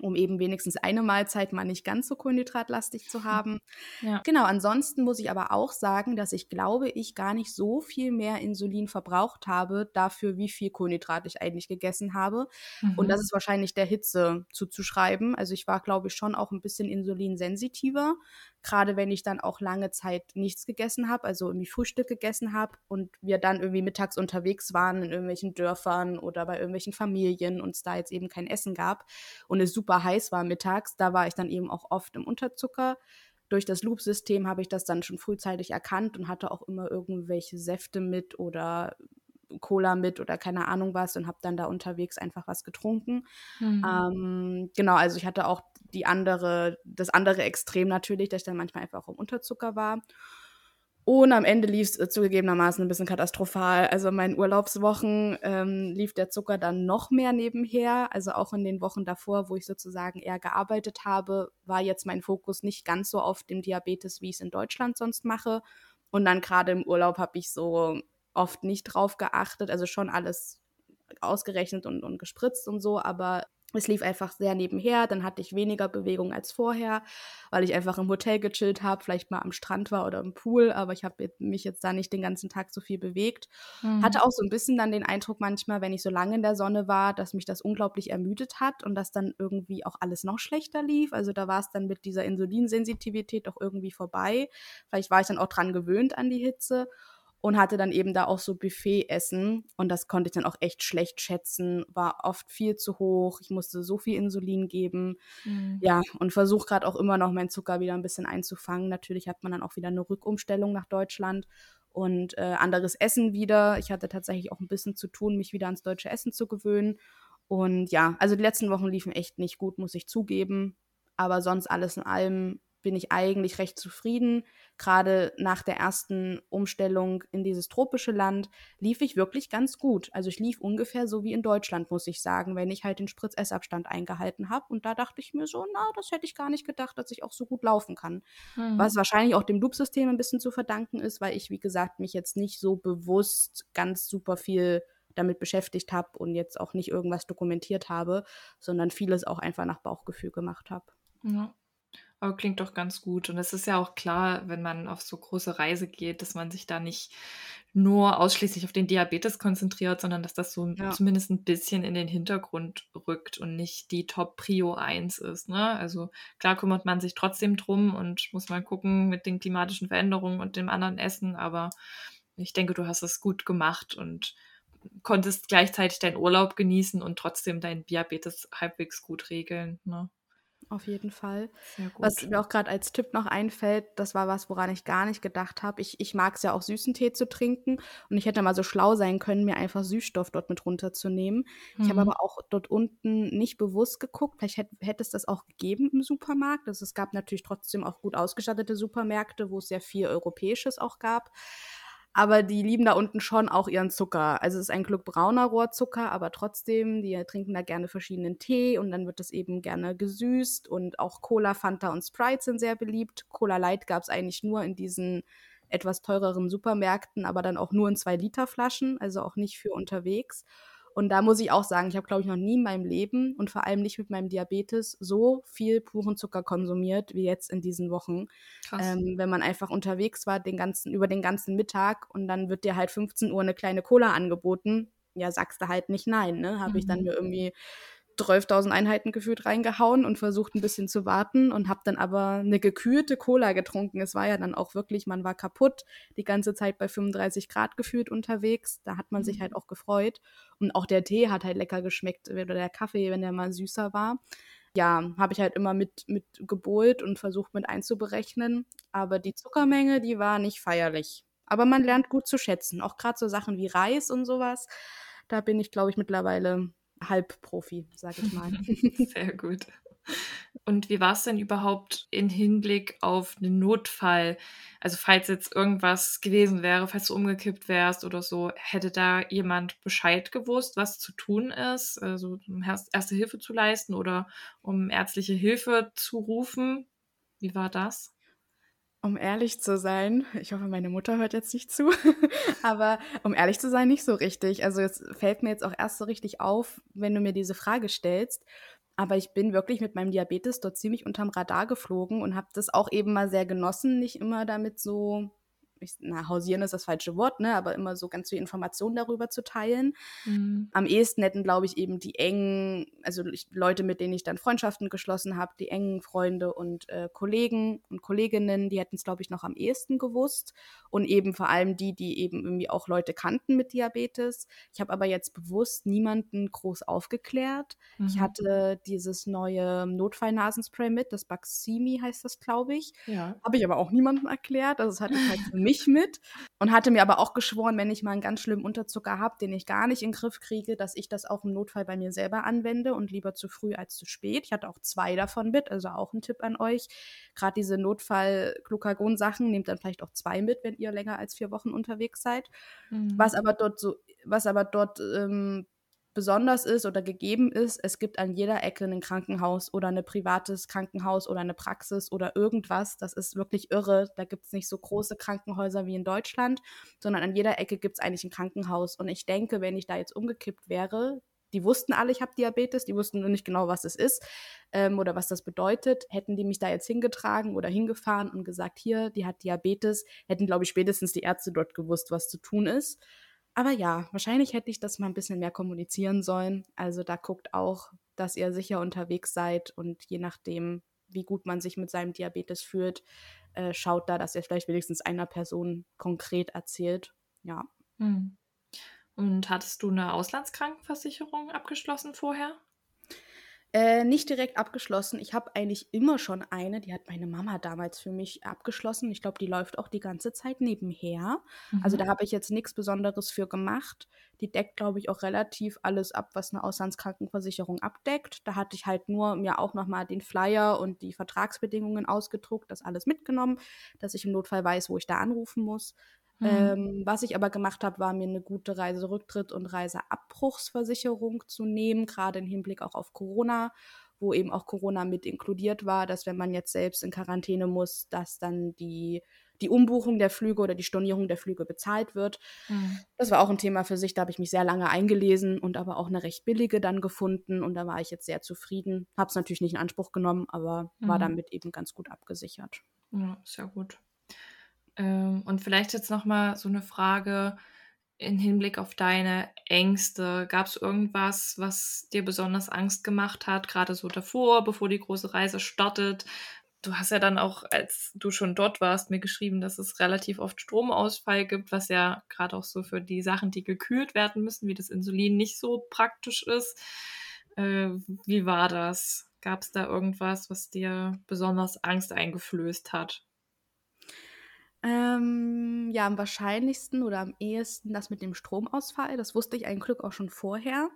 Um eben wenigstens eine Mahlzeit mal nicht ganz so kohlenhydratlastig zu haben. Ja. Genau, ansonsten muss ich aber auch sagen, dass ich glaube, ich gar nicht so viel mehr Insulin verbraucht habe, dafür, wie viel Kohlenhydrat ich eigentlich gegessen habe. Mhm. Und das ist wahrscheinlich der Hitze zuzuschreiben. Also ich war, glaube ich, schon auch ein bisschen insulinsensitiver, gerade wenn ich dann auch lange Zeit nichts gegessen habe, also irgendwie Frühstück gegessen habe und wir dann irgendwie mittags unterwegs waren in irgendwelchen Dörfern oder bei irgendwelchen Familien und es da jetzt eben kein Essen gab und es super heiß war mittags, da war ich dann eben auch oft im Unterzucker. Durch das Loop-System habe ich das dann schon frühzeitig erkannt und hatte auch immer irgendwelche Säfte mit oder Cola mit oder keine Ahnung was und habe dann da unterwegs einfach was getrunken. Mhm. Ähm, genau, also ich hatte auch die andere, das andere Extrem natürlich, dass ich dann manchmal einfach auch im Unterzucker war. Und am Ende lief es äh, zugegebenermaßen ein bisschen katastrophal. Also in meinen Urlaubswochen ähm, lief der Zucker dann noch mehr nebenher. Also auch in den Wochen davor, wo ich sozusagen eher gearbeitet habe, war jetzt mein Fokus nicht ganz so auf dem Diabetes, wie ich es in Deutschland sonst mache. Und dann gerade im Urlaub habe ich so oft nicht drauf geachtet. Also schon alles ausgerechnet und, und gespritzt und so, aber es lief einfach sehr nebenher, dann hatte ich weniger Bewegung als vorher, weil ich einfach im Hotel gechillt habe, vielleicht mal am Strand war oder im Pool, aber ich habe mich jetzt da nicht den ganzen Tag so viel bewegt. Mhm. Hatte auch so ein bisschen dann den Eindruck manchmal, wenn ich so lange in der Sonne war, dass mich das unglaublich ermüdet hat und dass dann irgendwie auch alles noch schlechter lief. Also da war es dann mit dieser Insulinsensitivität doch irgendwie vorbei. Vielleicht war ich dann auch dran gewöhnt an die Hitze und hatte dann eben da auch so Buffet-Essen und das konnte ich dann auch echt schlecht schätzen, war oft viel zu hoch, ich musste so viel Insulin geben, mhm. ja, und versuche gerade auch immer noch meinen Zucker wieder ein bisschen einzufangen. Natürlich hat man dann auch wieder eine Rückumstellung nach Deutschland und äh, anderes Essen wieder. Ich hatte tatsächlich auch ein bisschen zu tun, mich wieder ans deutsche Essen zu gewöhnen. Und ja, also die letzten Wochen liefen echt nicht gut, muss ich zugeben. Aber sonst alles in allem bin ich eigentlich recht zufrieden. Gerade nach der ersten Umstellung in dieses tropische Land lief ich wirklich ganz gut. Also ich lief ungefähr so wie in Deutschland, muss ich sagen, wenn ich halt den Spritzessabstand eingehalten habe. Und da dachte ich mir so, na, das hätte ich gar nicht gedacht, dass ich auch so gut laufen kann. Mhm. Was wahrscheinlich auch dem Loop-System ein bisschen zu verdanken ist, weil ich, wie gesagt, mich jetzt nicht so bewusst ganz super viel damit beschäftigt habe und jetzt auch nicht irgendwas dokumentiert habe, sondern vieles auch einfach nach Bauchgefühl gemacht habe. Ja. Aber klingt doch ganz gut. Und es ist ja auch klar, wenn man auf so große Reise geht, dass man sich da nicht nur ausschließlich auf den Diabetes konzentriert, sondern dass das so ja. zumindest ein bisschen in den Hintergrund rückt und nicht die Top Prio 1 ist. Ne? Also klar kümmert man sich trotzdem drum und muss mal gucken mit den klimatischen Veränderungen und dem anderen Essen, aber ich denke, du hast es gut gemacht und konntest gleichzeitig deinen Urlaub genießen und trotzdem deinen Diabetes halbwegs gut regeln. Ne? Auf jeden Fall. Was mir auch gerade als Tipp noch einfällt, das war was, woran ich gar nicht gedacht habe. Ich, ich mag es ja auch süßen Tee zu trinken und ich hätte mal so schlau sein können, mir einfach Süßstoff dort mit runterzunehmen. Mhm. Ich habe aber auch dort unten nicht bewusst geguckt. Vielleicht hätte, hätte es das auch gegeben im Supermarkt. Also es gab natürlich trotzdem auch gut ausgestattete Supermärkte, wo es sehr viel Europäisches auch gab aber die lieben da unten schon auch ihren Zucker. Also es ist ein Glück brauner Rohrzucker, aber trotzdem, die trinken da gerne verschiedenen Tee und dann wird das eben gerne gesüßt und auch Cola, Fanta und Sprite sind sehr beliebt. Cola Light gab es eigentlich nur in diesen etwas teureren Supermärkten, aber dann auch nur in zwei Liter Flaschen, also auch nicht für unterwegs. Und da muss ich auch sagen, ich habe, glaube ich, noch nie in meinem Leben und vor allem nicht mit meinem Diabetes so viel puren Zucker konsumiert wie jetzt in diesen Wochen. Ähm, wenn man einfach unterwegs war den ganzen, über den ganzen Mittag und dann wird dir halt 15 Uhr eine kleine Cola angeboten, ja, sagst du halt nicht nein, ne? Habe mhm. ich dann mhm. mir irgendwie 12.000 Einheiten gefühlt reingehauen und versucht ein bisschen zu warten und habe dann aber eine gekühlte Cola getrunken. Es war ja dann auch wirklich, man war kaputt, die ganze Zeit bei 35 Grad gefühlt unterwegs. Da hat man sich halt mhm. auch gefreut. Und auch der Tee hat halt lecker geschmeckt oder der Kaffee, wenn der mal süßer war. Ja, habe ich halt immer mit, mit gebohlt und versucht mit einzuberechnen. Aber die Zuckermenge, die war nicht feierlich. Aber man lernt gut zu schätzen. Auch gerade so Sachen wie Reis und sowas. Da bin ich, glaube ich, mittlerweile Halbprofi, sag ich mal. Sehr gut. Und wie war es denn überhaupt in Hinblick auf einen Notfall? Also falls jetzt irgendwas gewesen wäre, falls du umgekippt wärst oder so, hätte da jemand Bescheid gewusst, was zu tun ist? Also um erste Hilfe zu leisten oder um ärztliche Hilfe zu rufen? Wie war das? Um ehrlich zu sein, ich hoffe, meine Mutter hört jetzt nicht zu, aber um ehrlich zu sein, nicht so richtig. Also es fällt mir jetzt auch erst so richtig auf, wenn du mir diese Frage stellst. Aber ich bin wirklich mit meinem Diabetes dort ziemlich unterm Radar geflogen und habe das auch eben mal sehr genossen, nicht immer damit so ich, na, hausieren ist das falsche Wort, ne, aber immer so ganz viel Informationen darüber zu teilen. Mhm. Am ehesten hätten, glaube ich, eben die engen, also ich, Leute, mit denen ich dann Freundschaften geschlossen habe, die engen Freunde und äh, Kollegen und Kolleginnen, die hätten es, glaube ich, noch am ehesten gewusst. Und eben vor allem die, die eben irgendwie auch Leute kannten mit Diabetes. Ich habe aber jetzt bewusst niemanden groß aufgeklärt. Mhm. Ich hatte dieses neue Notfallnasenspray mit, das Baximi heißt das, glaube ich. Ja. Habe ich aber auch niemandem erklärt. Also es hatte halt für mich mich mit und hatte mir aber auch geschworen, wenn ich mal einen ganz schlimmen Unterzucker habe, den ich gar nicht in den Griff kriege, dass ich das auch im Notfall bei mir selber anwende und lieber zu früh als zu spät. Ich hatte auch zwei davon mit, also auch ein Tipp an euch. Gerade diese Notfall-Glucagon-Sachen nehmt dann vielleicht auch zwei mit, wenn ihr länger als vier Wochen unterwegs seid. Mhm. Was aber dort so, was aber dort ähm, besonders ist oder gegeben ist, es gibt an jeder Ecke ein Krankenhaus oder ein privates Krankenhaus oder eine Praxis oder irgendwas. Das ist wirklich irre. Da gibt es nicht so große Krankenhäuser wie in Deutschland, sondern an jeder Ecke gibt es eigentlich ein Krankenhaus. Und ich denke, wenn ich da jetzt umgekippt wäre, die wussten alle, ich habe Diabetes, die wussten nur nicht genau, was es ist ähm, oder was das bedeutet. Hätten die mich da jetzt hingetragen oder hingefahren und gesagt, hier, die hat Diabetes, hätten, glaube ich, spätestens die Ärzte dort gewusst, was zu tun ist. Aber ja, wahrscheinlich hätte ich das mal ein bisschen mehr kommunizieren sollen. Also da guckt auch, dass ihr sicher unterwegs seid und je nachdem, wie gut man sich mit seinem Diabetes fühlt, äh, schaut da, dass ihr vielleicht wenigstens einer Person konkret erzählt. Ja. Hm. Und hattest du eine Auslandskrankenversicherung abgeschlossen vorher? Äh, nicht direkt abgeschlossen. Ich habe eigentlich immer schon eine, die hat meine Mama damals für mich abgeschlossen. Ich glaube, die läuft auch die ganze Zeit nebenher. Mhm. Also da habe ich jetzt nichts Besonderes für gemacht. Die deckt, glaube ich, auch relativ alles ab, was eine Auslandskrankenversicherung abdeckt. Da hatte ich halt nur mir auch nochmal den Flyer und die Vertragsbedingungen ausgedruckt, das alles mitgenommen, dass ich im Notfall weiß, wo ich da anrufen muss. Mhm. Ähm, was ich aber gemacht habe, war mir eine gute Reiserücktritt- und Reiseabbruchsversicherung zu nehmen, gerade im Hinblick auch auf Corona, wo eben auch Corona mit inkludiert war, dass wenn man jetzt selbst in Quarantäne muss, dass dann die, die Umbuchung der Flüge oder die Stornierung der Flüge bezahlt wird. Mhm. Das war auch ein Thema für sich, da habe ich mich sehr lange eingelesen und aber auch eine recht billige dann gefunden und da war ich jetzt sehr zufrieden. Habe es natürlich nicht in Anspruch genommen, aber mhm. war damit eben ganz gut abgesichert. Ja, sehr gut. Ähm, und vielleicht jetzt noch mal so eine Frage in Hinblick auf deine Ängste. Gab es irgendwas, was dir besonders Angst gemacht hat, gerade so davor, bevor die große Reise startet? Du hast ja dann auch, als du schon dort warst, mir geschrieben, dass es relativ oft Stromausfall gibt, was ja gerade auch so für die Sachen, die gekühlt werden müssen, wie das Insulin, nicht so praktisch ist. Äh, wie war das? Gab es da irgendwas, was dir besonders Angst eingeflößt hat? Ähm, ja, am wahrscheinlichsten oder am ehesten das mit dem Stromausfall. Das wusste ich eigentlich Glück auch schon vorher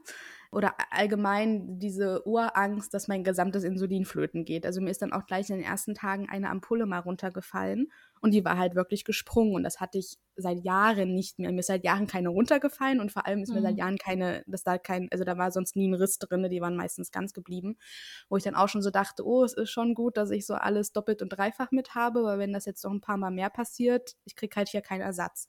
oder allgemein diese Urangst, dass mein gesamtes Insulin flöten geht. Also mir ist dann auch gleich in den ersten Tagen eine Ampulle mal runtergefallen und die war halt wirklich gesprungen und das hatte ich seit Jahren nicht mehr. Mir ist seit Jahren keine runtergefallen und vor allem ist mhm. mir seit mhm. Jahren keine, dass da kein, also da war sonst nie ein Riss drin, die waren meistens ganz geblieben, wo ich dann auch schon so dachte, oh, es ist schon gut, dass ich so alles doppelt und dreifach mit habe, weil wenn das jetzt noch ein paar Mal mehr passiert, ich kriege halt hier keinen Ersatz.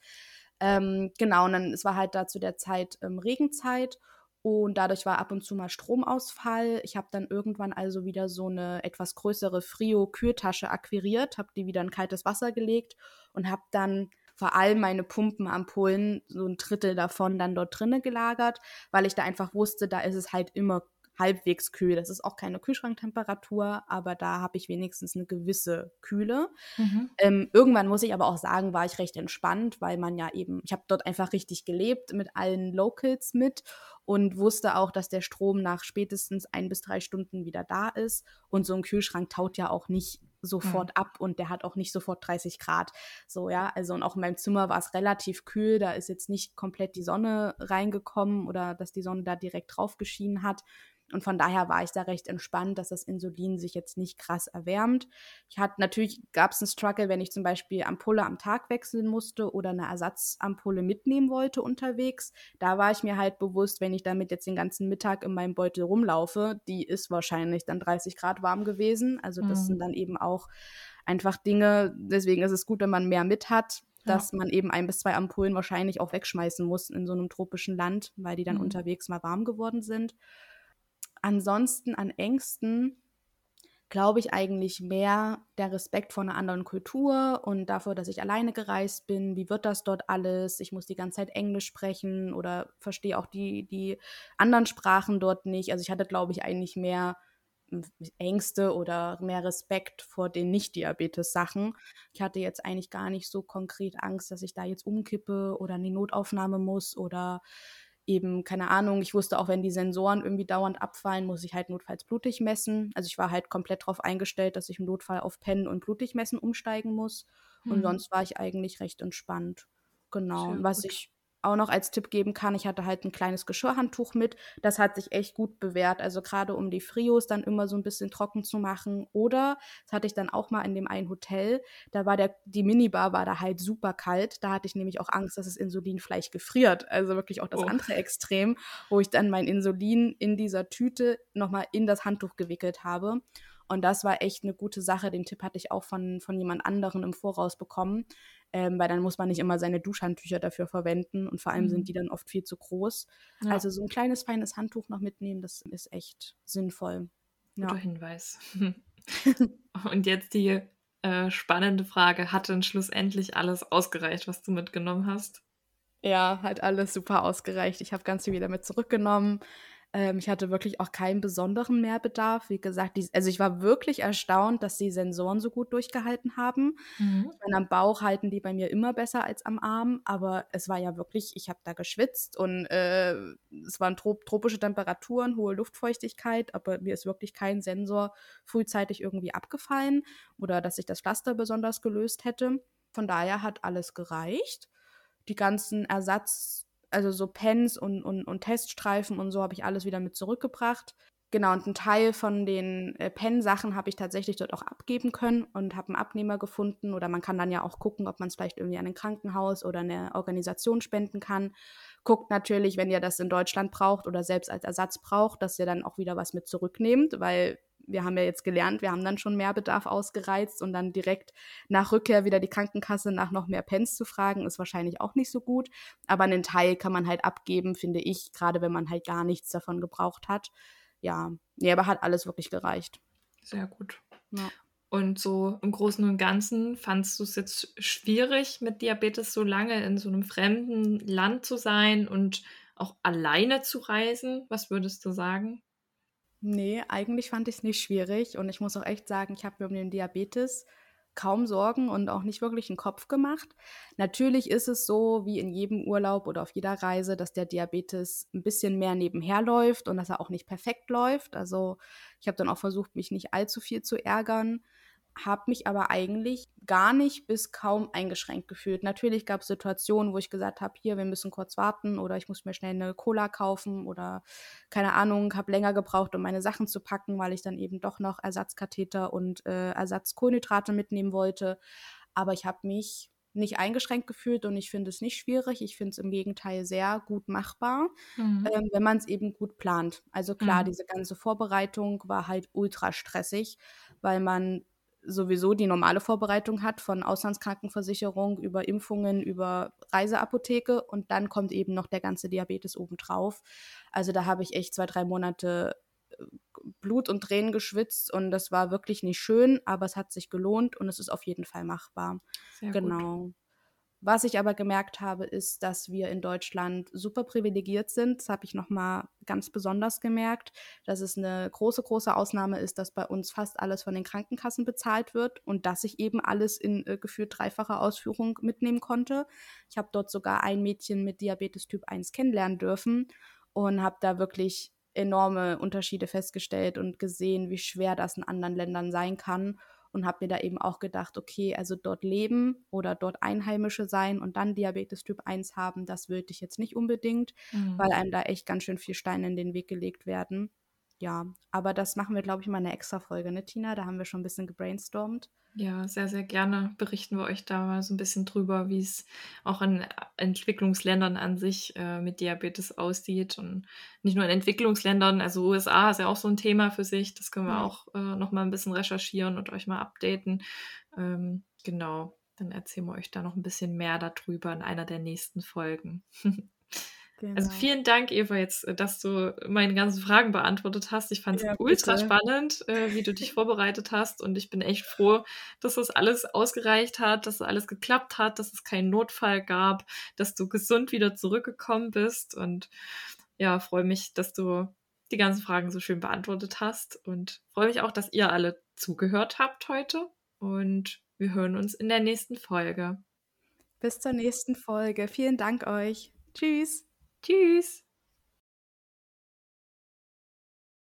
Ähm, genau, und dann, es war halt da zu der Zeit ähm, Regenzeit und dadurch war ab und zu mal Stromausfall. Ich habe dann irgendwann also wieder so eine etwas größere Frio-Kühltasche akquiriert, habe die wieder in kaltes Wasser gelegt und habe dann vor allem meine Pumpenampullen, so ein Drittel davon dann dort drinnen gelagert, weil ich da einfach wusste, da ist es halt immer halbwegs kühl. Das ist auch keine Kühlschranktemperatur, aber da habe ich wenigstens eine gewisse Kühle. Mhm. Ähm, irgendwann muss ich aber auch sagen, war ich recht entspannt, weil man ja eben, ich habe dort einfach richtig gelebt mit allen Locals mit und wusste auch, dass der Strom nach spätestens ein bis drei Stunden wieder da ist. Und so ein Kühlschrank taut ja auch nicht sofort mhm. ab und der hat auch nicht sofort 30 Grad. So, ja, also und auch in meinem Zimmer war es relativ kühl, da ist jetzt nicht komplett die Sonne reingekommen oder dass die Sonne da direkt drauf geschienen hat. Und von daher war ich da recht entspannt, dass das Insulin sich jetzt nicht krass erwärmt. Ich hatte natürlich gab es einen Struggle, wenn ich zum Beispiel Ampulle am Tag wechseln musste oder eine Ersatzampulle mitnehmen wollte unterwegs. Da war ich mir halt bewusst, wenn ich damit jetzt den ganzen Mittag in meinem Beutel rumlaufe, die ist wahrscheinlich dann 30 Grad warm gewesen. Also das mhm. sind dann eben auch einfach Dinge. Deswegen ist es gut, wenn man mehr mit hat dass man eben ein bis zwei Ampullen wahrscheinlich auch wegschmeißen muss in so einem tropischen Land, weil die dann mhm. unterwegs mal warm geworden sind. Ansonsten an Ängsten glaube ich eigentlich mehr der Respekt vor einer anderen Kultur und dafür, dass ich alleine gereist bin. Wie wird das dort alles? Ich muss die ganze Zeit Englisch sprechen oder verstehe auch die, die anderen Sprachen dort nicht. Also ich hatte, glaube ich, eigentlich mehr Ängste oder mehr Respekt vor den Nicht-Diabetes-Sachen. Ich hatte jetzt eigentlich gar nicht so konkret Angst, dass ich da jetzt umkippe oder in die Notaufnahme muss oder eben, keine Ahnung, ich wusste auch, wenn die Sensoren irgendwie dauernd abfallen, muss ich halt notfalls blutig messen. Also ich war halt komplett darauf eingestellt, dass ich im Notfall auf Pennen und blutig messen umsteigen muss. Mhm. Und sonst war ich eigentlich recht entspannt. Genau. Schön, was gut. ich auch noch als Tipp geben kann, ich hatte halt ein kleines Geschirrhandtuch mit. Das hat sich echt gut bewährt. Also gerade um die Frios dann immer so ein bisschen trocken zu machen. Oder, das hatte ich dann auch mal in dem einen Hotel, da war der, die Minibar war da halt super kalt. Da hatte ich nämlich auch Angst, dass das Insulin vielleicht gefriert. Also wirklich auch das oh. andere Extrem, wo ich dann mein Insulin in dieser Tüte nochmal in das Handtuch gewickelt habe. Und das war echt eine gute Sache. Den Tipp hatte ich auch von, von jemand anderen im Voraus bekommen, ähm, weil dann muss man nicht immer seine Duschhandtücher dafür verwenden und vor allem mhm. sind die dann oft viel zu groß. Ja. Also so ein kleines, feines Handtuch noch mitnehmen, das ist echt sinnvoll. Ja. Guter Hinweis. und jetzt die äh, spannende Frage, hat denn schlussendlich alles ausgereicht, was du mitgenommen hast? Ja, hat alles super ausgereicht. Ich habe ganz viel wieder mit zurückgenommen. Ähm, ich hatte wirklich auch keinen besonderen Mehrbedarf. Wie gesagt, die, also ich war wirklich erstaunt, dass die Sensoren so gut durchgehalten haben. Mhm. Meine, am Bauch halten die bei mir immer besser als am Arm, aber es war ja wirklich, ich habe da geschwitzt und äh, es waren trop tropische Temperaturen, hohe Luftfeuchtigkeit, aber mir ist wirklich kein Sensor frühzeitig irgendwie abgefallen oder dass sich das Pflaster besonders gelöst hätte. Von daher hat alles gereicht. Die ganzen Ersatz also so Pens und, und, und Teststreifen und so habe ich alles wieder mit zurückgebracht. Genau, und einen Teil von den äh, Pen-Sachen habe ich tatsächlich dort auch abgeben können und habe einen Abnehmer gefunden. Oder man kann dann ja auch gucken, ob man es vielleicht irgendwie an ein Krankenhaus oder eine Organisation spenden kann. Guckt natürlich, wenn ihr das in Deutschland braucht oder selbst als Ersatz braucht, dass ihr dann auch wieder was mit zurücknehmt, weil wir haben ja jetzt gelernt, wir haben dann schon mehr Bedarf ausgereizt und dann direkt nach Rückkehr wieder die Krankenkasse nach noch mehr Pens zu fragen, ist wahrscheinlich auch nicht so gut. Aber einen Teil kann man halt abgeben, finde ich, gerade wenn man halt gar nichts davon gebraucht hat. Ja, nee, aber hat alles wirklich gereicht. Sehr gut. Ja. Und so im Großen und Ganzen fandst du es jetzt schwierig, mit Diabetes so lange in so einem fremden Land zu sein und auch alleine zu reisen? Was würdest du sagen? Nee, eigentlich fand ich es nicht schwierig und ich muss auch echt sagen, ich habe mir um den Diabetes kaum Sorgen und auch nicht wirklich einen Kopf gemacht. Natürlich ist es so, wie in jedem Urlaub oder auf jeder Reise, dass der Diabetes ein bisschen mehr nebenher läuft und dass er auch nicht perfekt läuft. Also ich habe dann auch versucht, mich nicht allzu viel zu ärgern habe mich aber eigentlich gar nicht bis kaum eingeschränkt gefühlt. Natürlich gab es Situationen, wo ich gesagt habe, hier, wir müssen kurz warten oder ich muss mir schnell eine Cola kaufen oder keine Ahnung, habe länger gebraucht, um meine Sachen zu packen, weil ich dann eben doch noch Ersatzkatheter und äh, Ersatzkohlenhydrate mitnehmen wollte. Aber ich habe mich nicht eingeschränkt gefühlt und ich finde es nicht schwierig. Ich finde es im Gegenteil sehr gut machbar, mhm. ähm, wenn man es eben gut plant. Also klar, mhm. diese ganze Vorbereitung war halt ultra stressig, weil man sowieso die normale Vorbereitung hat, von Auslandskrankenversicherung über Impfungen, über Reiseapotheke und dann kommt eben noch der ganze Diabetes obendrauf. Also da habe ich echt zwei, drei Monate äh, Blut und Tränen geschwitzt und das war wirklich nicht schön, aber es hat sich gelohnt und es ist auf jeden Fall machbar. Sehr genau. Gut. Was ich aber gemerkt habe, ist, dass wir in Deutschland super privilegiert sind. Das habe ich nochmal ganz besonders gemerkt, dass es eine große, große Ausnahme ist, dass bei uns fast alles von den Krankenkassen bezahlt wird und dass ich eben alles in äh, gefühlt dreifacher Ausführung mitnehmen konnte. Ich habe dort sogar ein Mädchen mit Diabetes Typ 1 kennenlernen dürfen und habe da wirklich enorme Unterschiede festgestellt und gesehen, wie schwer das in anderen Ländern sein kann und habe mir da eben auch gedacht, okay, also dort leben oder dort Einheimische sein und dann Diabetes Typ 1 haben, das würde ich jetzt nicht unbedingt, mhm. weil einem da echt ganz schön viel Steine in den Weg gelegt werden. Ja, aber das machen wir, glaube ich, mal eine extra Folge, ne, Tina? Da haben wir schon ein bisschen gebrainstormt. Ja, sehr, sehr gerne berichten wir euch da mal so ein bisschen drüber, wie es auch in Entwicklungsländern an sich äh, mit Diabetes aussieht. Und nicht nur in Entwicklungsländern, also USA ist ja auch so ein Thema für sich. Das können wir ja. auch äh, noch mal ein bisschen recherchieren und euch mal updaten. Ähm, genau, dann erzählen wir euch da noch ein bisschen mehr darüber in einer der nächsten Folgen. Also genau. Also vielen Dank, Eva, jetzt, äh, dass du meine ganzen Fragen beantwortet hast. Ich fand es ja, ultra bitte. spannend, äh, wie du dich vorbereitet hast. Und ich bin echt froh, dass das alles ausgereicht hat, dass das alles geklappt hat, dass es keinen Notfall gab, dass du gesund wieder zurückgekommen bist. Und ja, freue mich, dass du die ganzen Fragen so schön beantwortet hast. Und freue mich auch, dass ihr alle zugehört habt heute. Und wir hören uns in der nächsten Folge. Bis zur nächsten Folge. Vielen Dank euch. Tschüss. Tschüss.